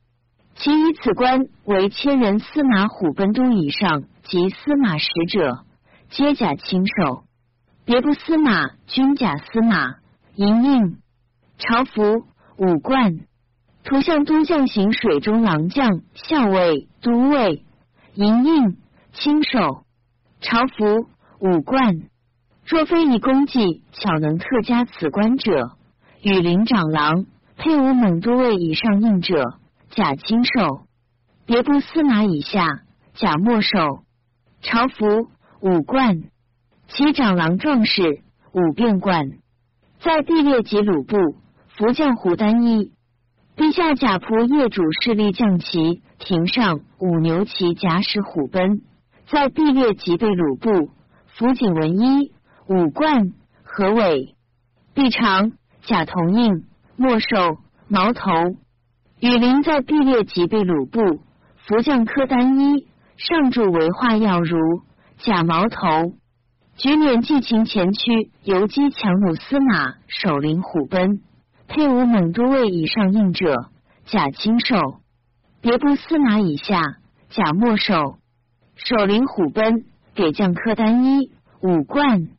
其以此官为千人司马虎贲都以上及司马使者，皆甲亲授。别部司马、军甲司马、营印、朝服、武冠。图像都将行水中郎将、校尉、都尉、营印、亲授、朝服、武冠。若非以功绩巧能特加此官者，羽林长郎配伍猛都尉以上印者。甲亲授，别部司马以下，甲末授。朝服、五冠，其长郎壮士，五变冠，在地列及鲁部，服将胡单衣。陛下甲仆业主势力将旗庭上五牛骑甲使虎奔，在毕列及被鲁部，服锦文衣、五冠、何伟、臂长、甲同印，末授矛头。羽林在毕列即被鲁部福将科单一上柱为化药如假矛头。举免寄情前驱游击强弩司马守灵虎贲配伍猛都尉以上应者假亲授别部司马以下假莫守守灵虎贲给将科单一武冠。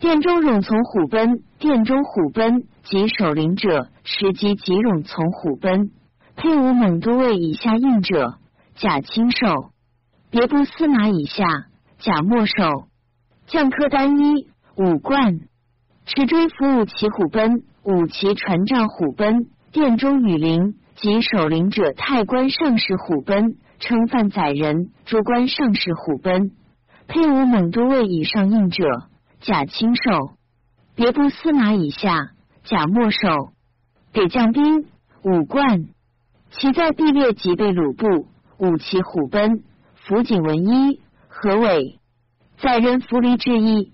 殿中冗从虎贲殿中虎贲及守灵者持机即冗从虎贲。配伍猛都尉以下应者，甲亲授；别部司马以下，甲末授。将科单一武冠，持追服武骑虎奔，武骑传帐虎奔，殿中羽林及守灵者，太官上士虎奔，称犯宰人，诸官上士虎奔。配伍猛都尉以上应者，甲亲授；别部司马以下，甲末授。给将兵武冠。其在毕列即被鲁部武骑虎贲辅景文一何伟在人扶离之一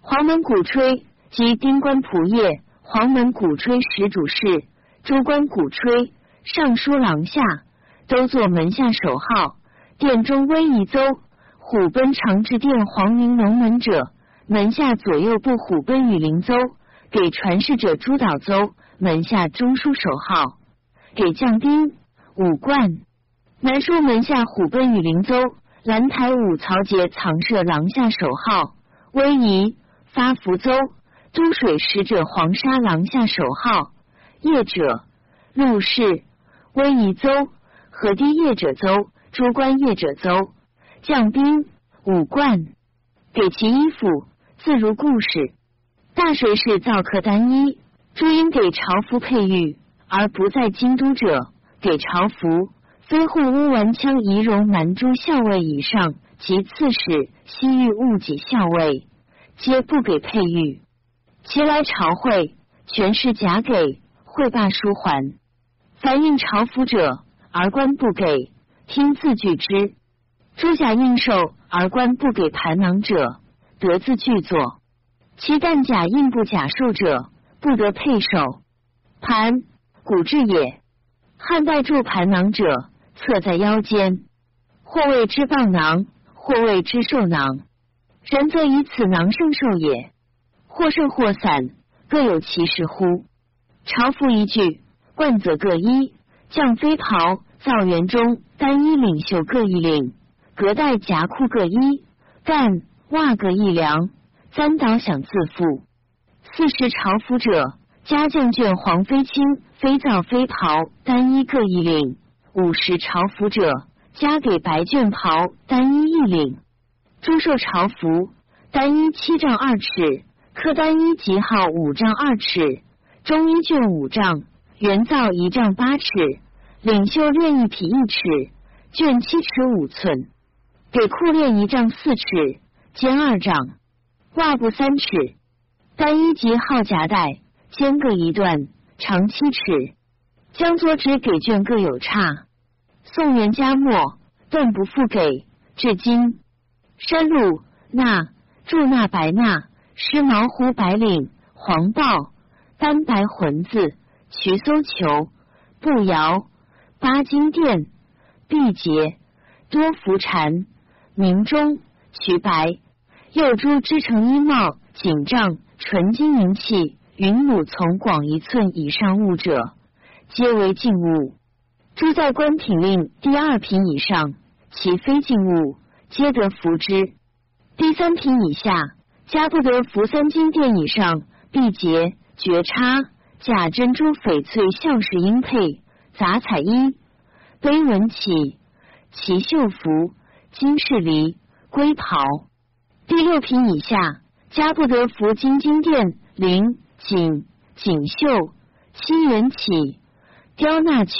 黄门鼓吹及丁官仆业黄门鼓吹使主事诸官鼓吹尚书郎下都做门下守号殿中威仪邹虎贲常至殿黄陵龙门者门下左右部虎贲与灵邹给传世者朱导邹门下中书守号。给将兵五冠，南书门下虎贲与灵邹，兰台武曹节藏设廊下守号，威仪发福邹，都水使者黄沙廊下守号，业者陆氏。威仪邹，河堤业者邹，诸官业者邹，将兵五冠，给其衣服自如故事。大水士造客单一，朱因给朝服佩玉。而不在京都者，给朝服；非护乌丸羌仪容南诸校尉以上及刺史、西域务己校尉，皆不给佩玉。其来朝会，全是假给，会罢书还。凡应朝服者，而官不给，听字据之。诸假应受而官不给盘囊者，得自具作。其但假应不假受者，不得配受盘。古制也，汉代铸盘囊者，侧在腰间，或谓之棒囊，或谓之寿囊。人则以此囊胜寿也，或胜或散，各有其事乎？朝服一句，冠则各一，将飞袍，造园中单衣领袖各一领，隔带夹裤各一，干袜各一两，簪导享自负。四十朝服者。家将卷黄飞青飞皂飞袍单一各一领，五十朝服者加给白绢袍单一一领。朱寿朝服单一七丈二尺，刻单一级号五丈二尺，中一卷五丈，原造一丈八尺，领袖练一匹一尺，卷七尺五寸，给裤练一丈四尺，肩二丈，袜布三尺，单一级号夹带。间各一段，长七尺。将左指给卷各有差。宋元嘉末，断不复给。至今，山路纳铸纳白那，施毛胡白领黄豹斑白魂字，渠搜球步摇八金殿毕节多福禅明中渠白右珠织成衣帽锦帐纯金银器、云母从广一寸以上物者，皆为静物。诸在官品令第二品以上，其非静物，皆得服之。第三品以下，家不得服三金殿以上，璧节、绝差、假珍珠、翡翠、孝饰、缨佩、杂彩衣、碑文起、旗绣服、金饰梨、龟袍。第六品以下，家不得服金金殿、绫、锦、锦绣、七元起、雕纳球。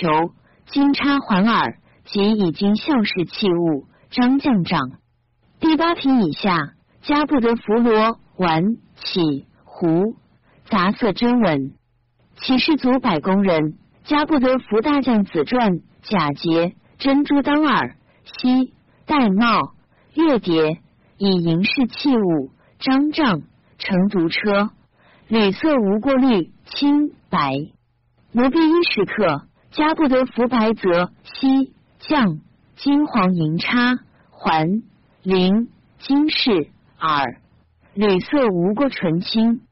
金叉环耳及已经孝饰器物，张将长。第八品以下，家不得服罗丸起壶杂色珍文。启士族百工人，家不得服大将紫篆假节珍珠当耳西玳帽月蝶以银饰器物张帐乘独车，吕色无过滤青白。奴婢衣食客。家不得服白泽、锡、匠、金黄银叉、环、绫、金饰、耳、吕色无过纯青。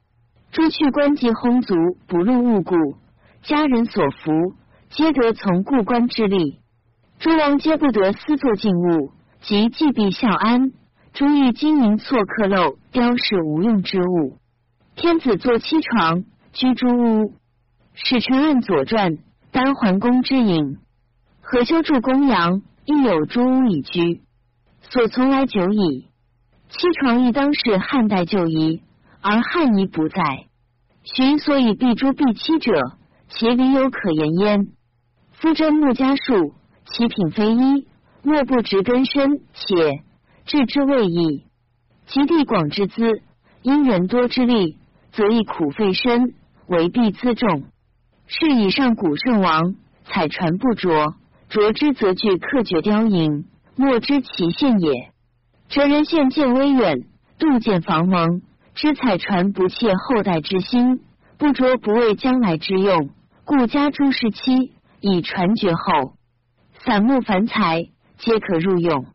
诸去官及烘足，不入物故。家人所服，皆得从故官之力。诸王皆不得私作禁物，及祭毕孝安。诸欲金银错刻镂雕饰无用之物。天子坐七床，居诸屋。使臣按左传。丹桓公之隐，何修筑公羊，亦有诸屋以居，所从来久矣。七床亦当是汉代旧仪，而汉仪不在。寻所以避诸避七者，其理有可言焉。夫真木家树，其品非一，莫不植根深，且治之未易。其地广之资，因人多之力，则亦苦费身，为必资重。是以上古圣王采船不着，着之则具刻绝雕银，莫知其限也。哲人现见微远，杜建防蒙，知采船不切后代之心，不着不为将来之用，故加诸事期以传绝后。散木凡材皆可入用，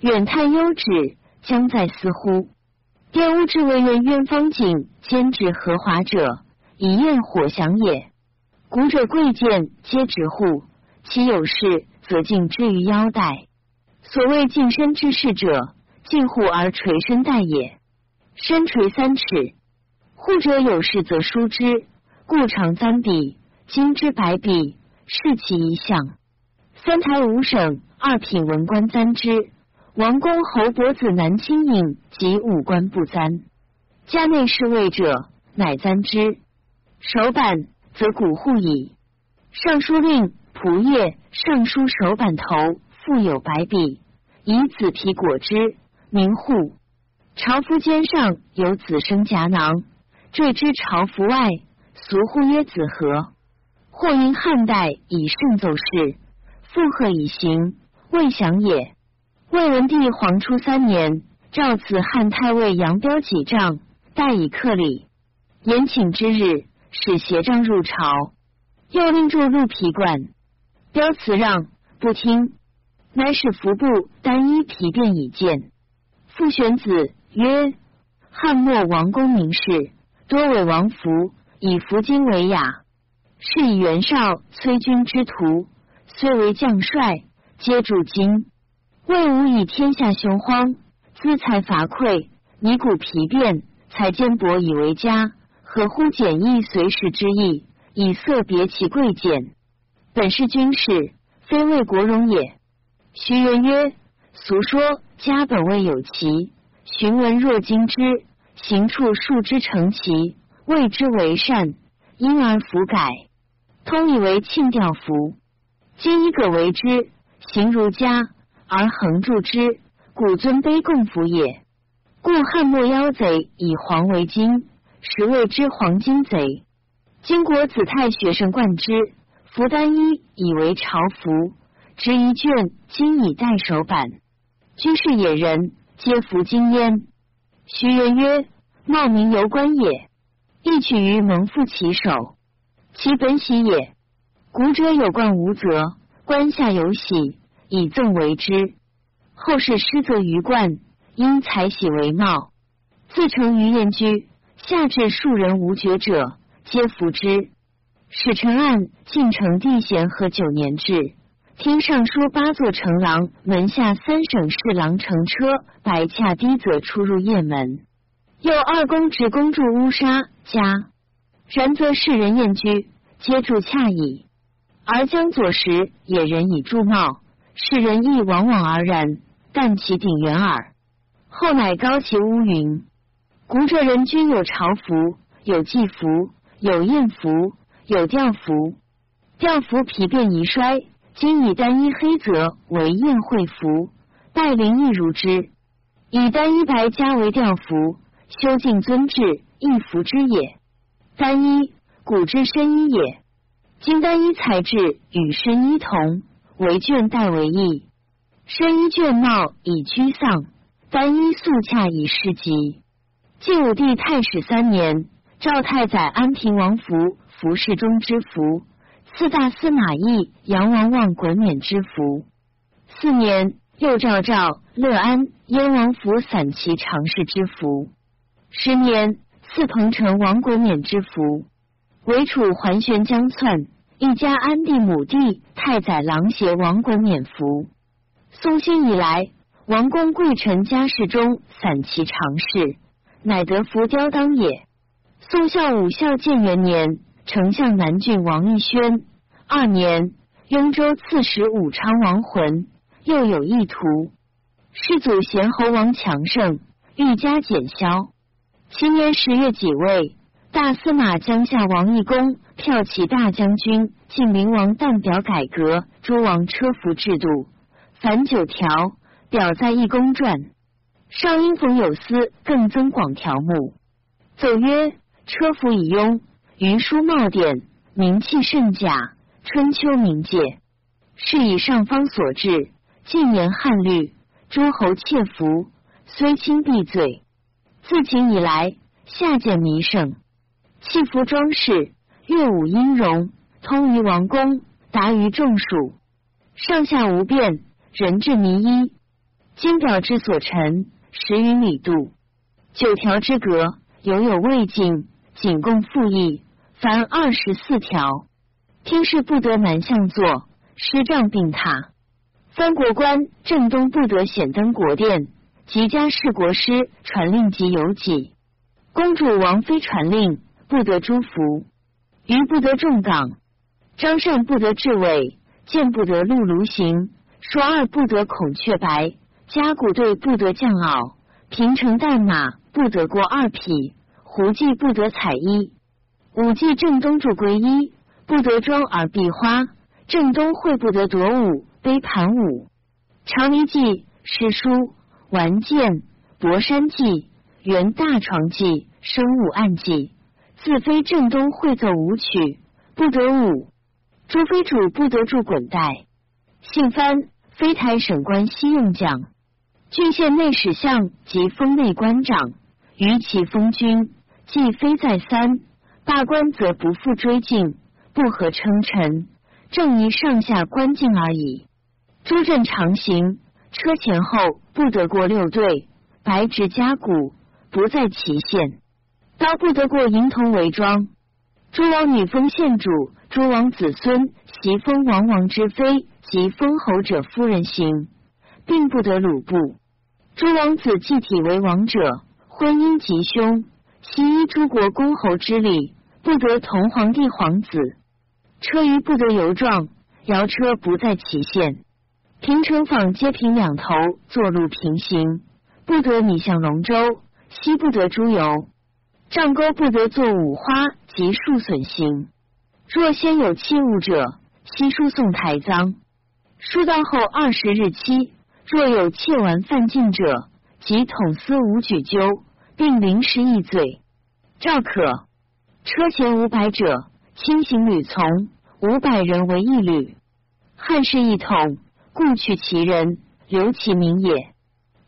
远太优旨，将在思乎？玷污之为人渊风景，兼指和华者，以焰火祥也。古者贵贱皆直户，其有事则敬之于腰带。所谓近身之事者，近户而垂身带也。身垂三尺，户者有事则疏之，故长三笔，金之百笔，是其一项。三台五省二品文官簪之，王公侯伯子男亲引及五官不簪。家内侍卫者，乃簪之。手板。则古户矣。尚书令仆射尚书手板头附有白笔，以紫皮裹之，名户。朝服肩上有紫生夹囊，缀之朝服外，俗呼曰紫盒。或因汉代以盛奏事，附贺以行，未详也。魏文帝皇初三年，诏此汉太尉杨彪几丈，待以克礼。延请之日。使协杖入朝，又令住鹿皮冠。彪辞让，不听，乃使服部单衣皮便以见。傅玄子曰：汉末王公名士，多伪王服，以服金为雅。是以袁绍、崔军之徒，虽为将帅，皆铸金。魏武以天下雄荒，资财乏匮，尼古皮便，采坚薄以为家。可乎简易随时之意，以色别其贵贱。本是军事，非为国荣也。徐人曰：俗说家本未有奇，寻闻若经之行处数之成奇，谓之为善，因而弗改。通以为庆吊服，今以葛为之，行如家而恒铸之，古尊卑共服也。故汉末妖贼以黄为金。实谓之黄金贼。金国子太学生冠之，服单衣以为朝服，执一卷金以代手板。居士野人皆服金焉。徐人曰：茂名游官也，亦取于蒙父其手，其本喜也。古者有冠无责，冠下有喜，以赠为之。后世失则于冠，因采喜为帽，自成于燕居。下至庶人无觉者，皆服之。使臣案晋成帝咸和九年制，听尚书八座城郎门下三省侍郎乘车白恰低则出入雁门。又二公职公住乌沙家，然则世人宴居，皆住恰矣。而将左时也人以助茂，世人亦往往而然，但其顶远耳。后乃高其乌云。古者人均有朝服，有祭服，有宴服。有吊服，吊服皮变宜衰，今以单一黑泽为宴会服，带灵亦如之。以单一白加为吊服，修敬尊制，亦服之也。单一古之深衣也，今单一材质与深衣同，为绢带为异。深衣绢帽以居丧，单衣素恰以示吉。晋武帝太始三年，赵太宰安平王服。服侍中之服，四大司马懿、杨王望衮冕之服。四年，又赵赵乐安燕王府散骑常侍之服。十年，赐彭城王衮冕之服。为楚桓玄将篡，一家安帝母弟太宰郎携王衮冕服。宋兴以来，王公贵臣家世中散其常事，乃得浮雕当也。宋孝武孝建元年。丞相南郡王义宣二年，雍州刺史武昌王浑又有意图。世祖贤侯王强盛，欲加减削。七年十月己未，大司马江夏王义公骠骑大将军晋灵王旦表改革诸王车服制度，凡九条，表在义公传。上因逢有司，更增广条目。奏曰：车服以庸。余书茂典，名气甚假。春秋名界，是以上方所制。近言汉律，诸侯窃服，虽轻必罪。自秦以来，下见弥盛，器服装饰，乐舞音容，通于王宫，达于众属，上下无变，人至弥一。金表之所陈，十余里度，九条之隔，犹有未尽，仅供复议。凡二十四条，听事不得南向坐，师帐并塔。藩国官正东不得显登国殿，及家事国师传令及有己。公主王妃传令不得诸服，余不得重岗。张善不得至尾，见不得陆卢行。说二不得孔雀白，甲骨队不得将袄。平城代马不得过二匹，胡骑不得彩衣。五季正东住归一，不得装而闭花；正东会不得夺舞，杯盘舞。长衣记、诗书、玩剑、博山记、原大床记、生物暗记，自非正东会奏舞曲，不得舞。诸非主不得住滚带。姓藩，非台省官西用将，郡县内史相及封内官长，于其封君，既非在三。大官则不复追进，不合称臣，正宜上下官敬而已。诸镇常行，车前后不得过六队，白执甲骨不在其限。刀不得过银铜为装。诸王女封县主，诸王子孙袭封王王之妃及封侯者夫人行，并不得鲁布。诸王子继体为王者，婚姻吉凶。其依诸国公侯之礼，不得同皇帝皇子；车舆不得游撞，摇车不在其限。平城坊皆平两头，坐路平行，不得拟向龙舟。西不得诸游，上钩不得作五花及树损形。若先有器物者，悉书送台赃。书到后二十日期，若有窃玩犯禁者，即统司无举究。并临时一罪，赵可车前五百者，轻行旅从五百人为一旅。汉室一统，故取其人，留其名也。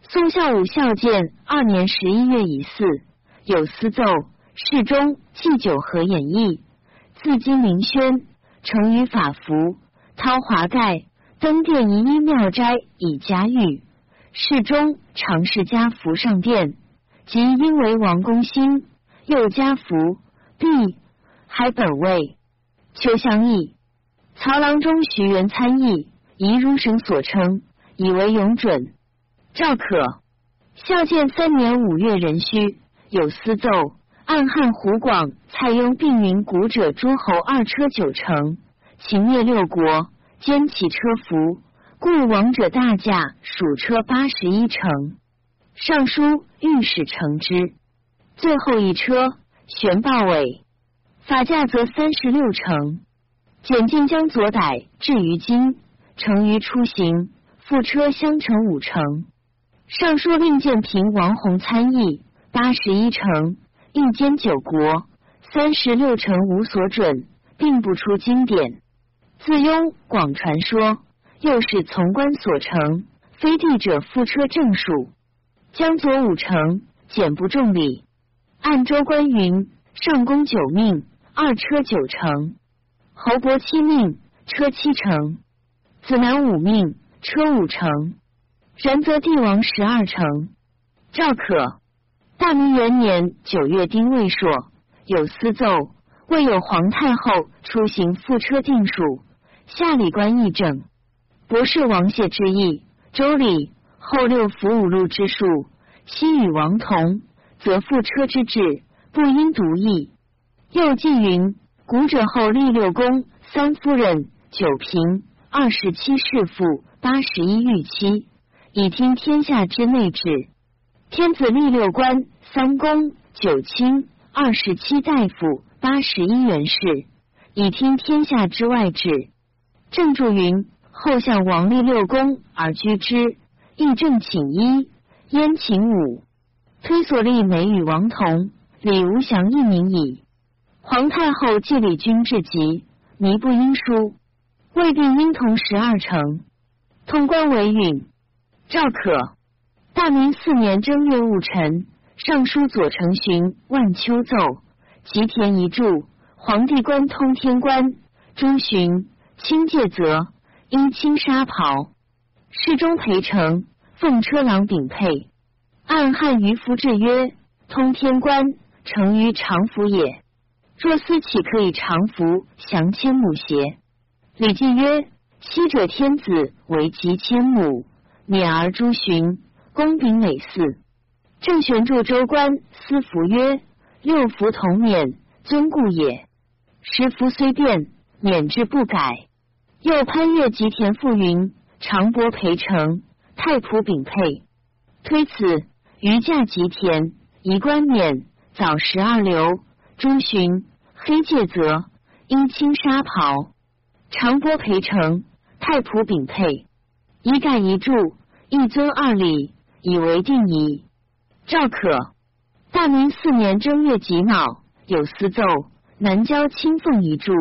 宋孝武孝建二年十一月乙巳，有司奏侍中祭酒和演义，自金陵轩，成于法服，掏华盖，登殿仪衣妙斋以加御。侍中常侍家服上殿。即因为王公兴，又加福毕，还本位，秋相议。曹郎中徐元参议，宜如神所称，以为永准。赵可孝建三年五月壬戌，有司奏，暗汉胡广、蔡邕并云古者诸侯二车九乘，秦灭六国，兼起车服，故王者大驾属车八十一乘。尚书御史承之。最后一车玄豹尾，法驾则三十六乘。简进将左逮至于今，乘于出行，副车相乘五乘。尚书令建平王弘参议八十一城，一兼九国，三十六城无所准，并不出经典。自庸广传说，又是从官所乘，非地者复车正数。江左五城，简不重礼。按州官云：上宫九命，二车九成；侯伯七命，车七成；子南五命，车五成。然则帝王十二成。赵可大明元年九月丁未朔，有司奏，未有皇太后出行副车定数，下礼官议政。博士王谢之意，周礼后六府五路之数，悉与王同。则复车之制，不应独异。又记云：古者后立六宫、三夫人、九嫔、二十七侍妇、八十一御妻，以听天下之内治。天子立六官、三公、九卿、二十七大夫、八十一元士，以听天下之外治。正注云：后向王立六公而居之，议政请一，燕请五。推所立美与王同，李无祥一名矣。皇太后既礼君至极，弥不应书，未必应同十二成。通关为允。赵可大明四年正月戊辰，尚书左丞巡万秋奏，吉田一柱，皇帝官通天官，朱巡清介则，因青纱袍，侍中陪乘，奉车郎秉佩。按汉于夫制曰：“通天官成于常服也。若思岂可以常服降千亩邪？”礼记曰：“昔者天子为吉千亩，免而诸巡，公秉累祀。正玄助州官司服曰：‘六服同免，尊故也。十服虽变，免之不改。’又潘岳吉田复云：‘长伯陪城，太仆秉佩。’推此。”余驾吉田，仪冠冕，早十二流，朱巡黑介泽，因青纱袍，长波陪城，太仆秉佩，一盖一柱，一尊二礼，以为定矣。赵可大明四年正月己卯，有司奏，南郊清凤一柱，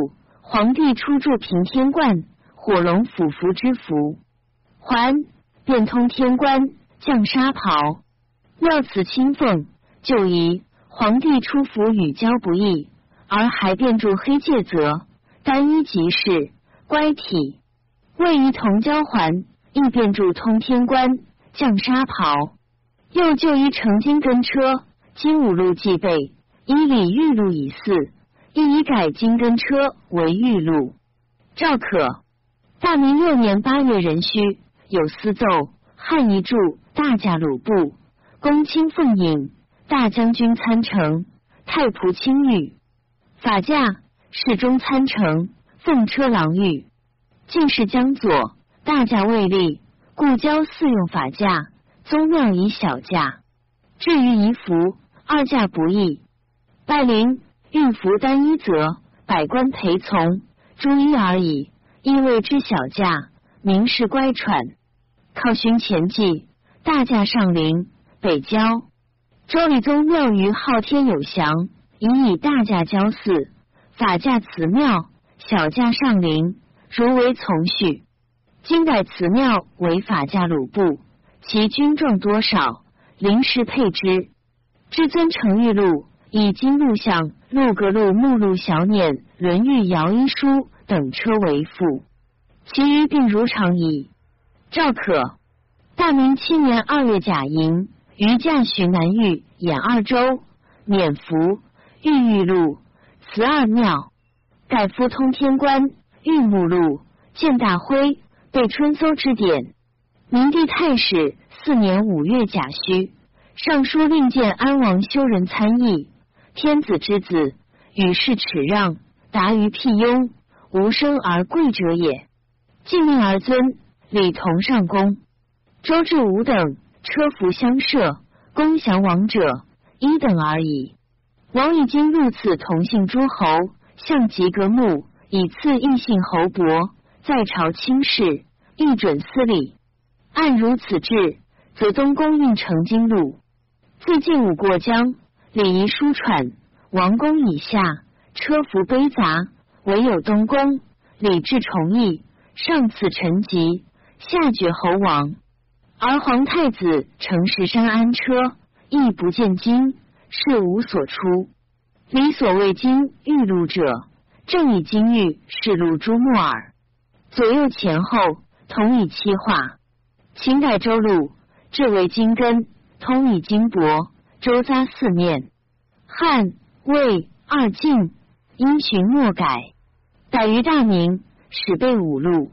皇帝出祝平天冠，火龙俯伏之福，还变通天官，降沙袍。妙此清凤，就疑皇帝出府与交不易，而还便著黑介则，单一即是，乖体，位于同交环，亦便著通天冠，降纱袍，又就一成金根车，金五路既备，以礼玉路以四，亦以改金根车为玉路。赵可大明六年八月壬戌，有司奏，汉一柱大驾鲁布。公卿奉引，大将军参乘，太仆卿御，法驾侍中参乘，奉车郎御。进士江左，大驾未立，故交四用法驾。宗庙以小驾。至于仪服，二驾不易。拜陵御服单一则，百官陪从，诸一而已。亦谓之小驾，名士乖喘。靠寻前记，大驾上陵。北郊周礼宗庙于昊天有祥，以以大驾交祀，法驾祠庙，小驾上陵，如为从序。今改祠庙为法驾鲁部，其军众多少，临时配之。至尊成玉录以金录像、录阁录、目录小辇、论玉摇衣书等车为副，其余并如常矣。赵可大明七年二月甲寅。余驾许南玉、演二州，免服，玉玉录，慈二庙，盖夫通天官，玉目录，见大辉，被春搜之典。明帝太史四年五月甲戌，尚书令见安王修人参议，天子之子，与世耻让，达于辟雍，无生而贵者也。敬命而尊，礼同上公。周至五等，车服相设，恭降王者一等而已。王已经入此同姓诸侯，向及格木，以赐异姓侯伯，在朝轻视，一准司礼。按如此制，则东宫应成京路。自晋武过江，礼仪疏喘，王宫以下车服卑杂，唯有东宫礼制崇义，上赐臣级，下爵侯王。而皇太子乘石山安车，亦不见经。是无所出，理所谓金玉录者，正以金玉是录诸木耳，左右前后同以漆画。秦代周录至为金根，通以金帛，周匝四面。汉魏二晋因循莫改，改于大明始备五路。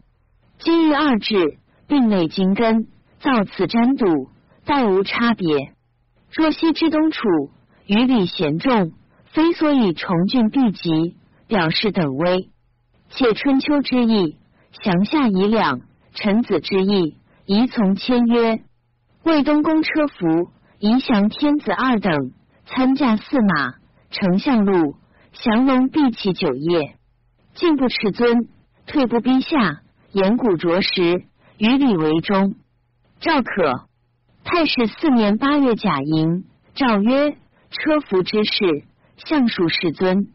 今日二制，并类金根，造此占赌，代无差别。若西之东楚。于礼贤重，非所以崇峻必极，表示等威。且春秋之意，降下以两；臣子之意，宜从签约。魏东宫车服，宜降天子二等，参驾驷马，丞相路，降龙必起九夜，进不斥尊，退不逼下，言古着实，于礼为忠。赵可，太史四年八月甲寅，诏曰。车服之事，相属世尊，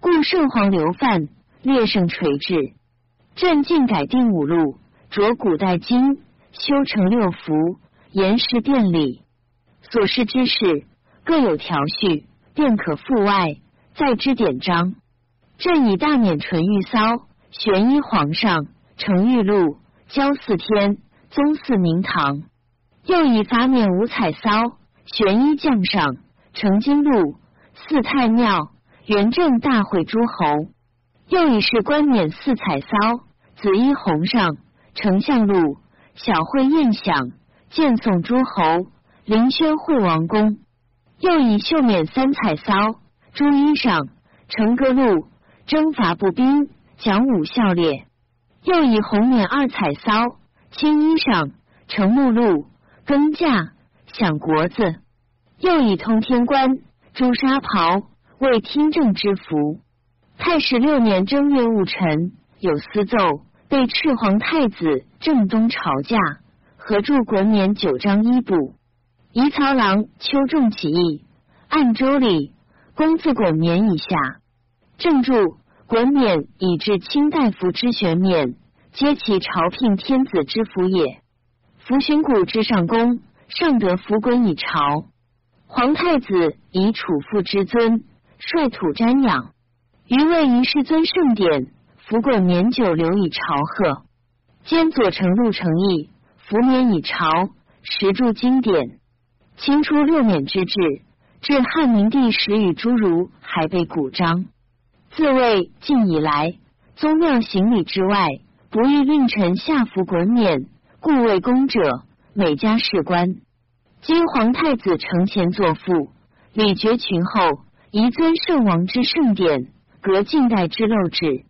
故圣皇流范，列圣垂治。朕尽改定五路，着古代经，修成六福，严实殿礼。所示之事，各有条序，便可复外，再之典章。朕以大冕纯玉骚，玄衣皇上，承玉露，交四天，宗祀明堂。又以法免五彩骚，玄衣将上。成金露四太庙元正大会诸侯，又以是冠冕四彩骚紫衣红上丞相路小会宴享见送诸侯临轩会王宫，又以绣冕三彩骚朱衣裳成歌路征伐步兵讲武校列，又以红冕二彩骚青衣裳成目录更驾享国子。又以通天冠、朱砂袍为听政之服。太史六年正月戊辰，有司奏，被赤皇太子正东朝驾，合著国冕九章一部。夷曹郎秋仲起义，按周礼，公自滚冕以下。正著滚冕以至清大夫之玄冕，皆其朝聘天子之服也。服巡谷之上宫，尚得服滚以朝。皇太子以楚父之尊，率土瞻仰。余为于世尊圣典，服滚冕酒留以朝贺。兼左丞陆承义，服冕以朝，实著经典。清初六冕之制，至汉明帝时与诸儒还被古章。自魏晋以来，宗庙行礼之外，不欲令臣下服滚冕，故为公者每家事官。今皇太子承前作父，礼绝群后，宜尊圣王之圣典，革近代之陋制。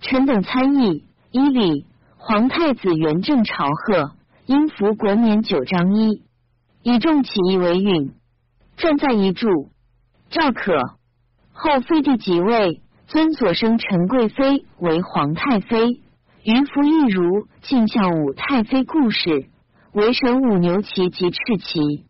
臣等参议，依礼，皇太子元正朝贺，应服国冕九章一，以重起义为允。传在一注。赵可后废帝即位，尊所生陈贵妃为皇太妃，余服亦如晋孝武太妃故事。为神武牛骑及赤骑。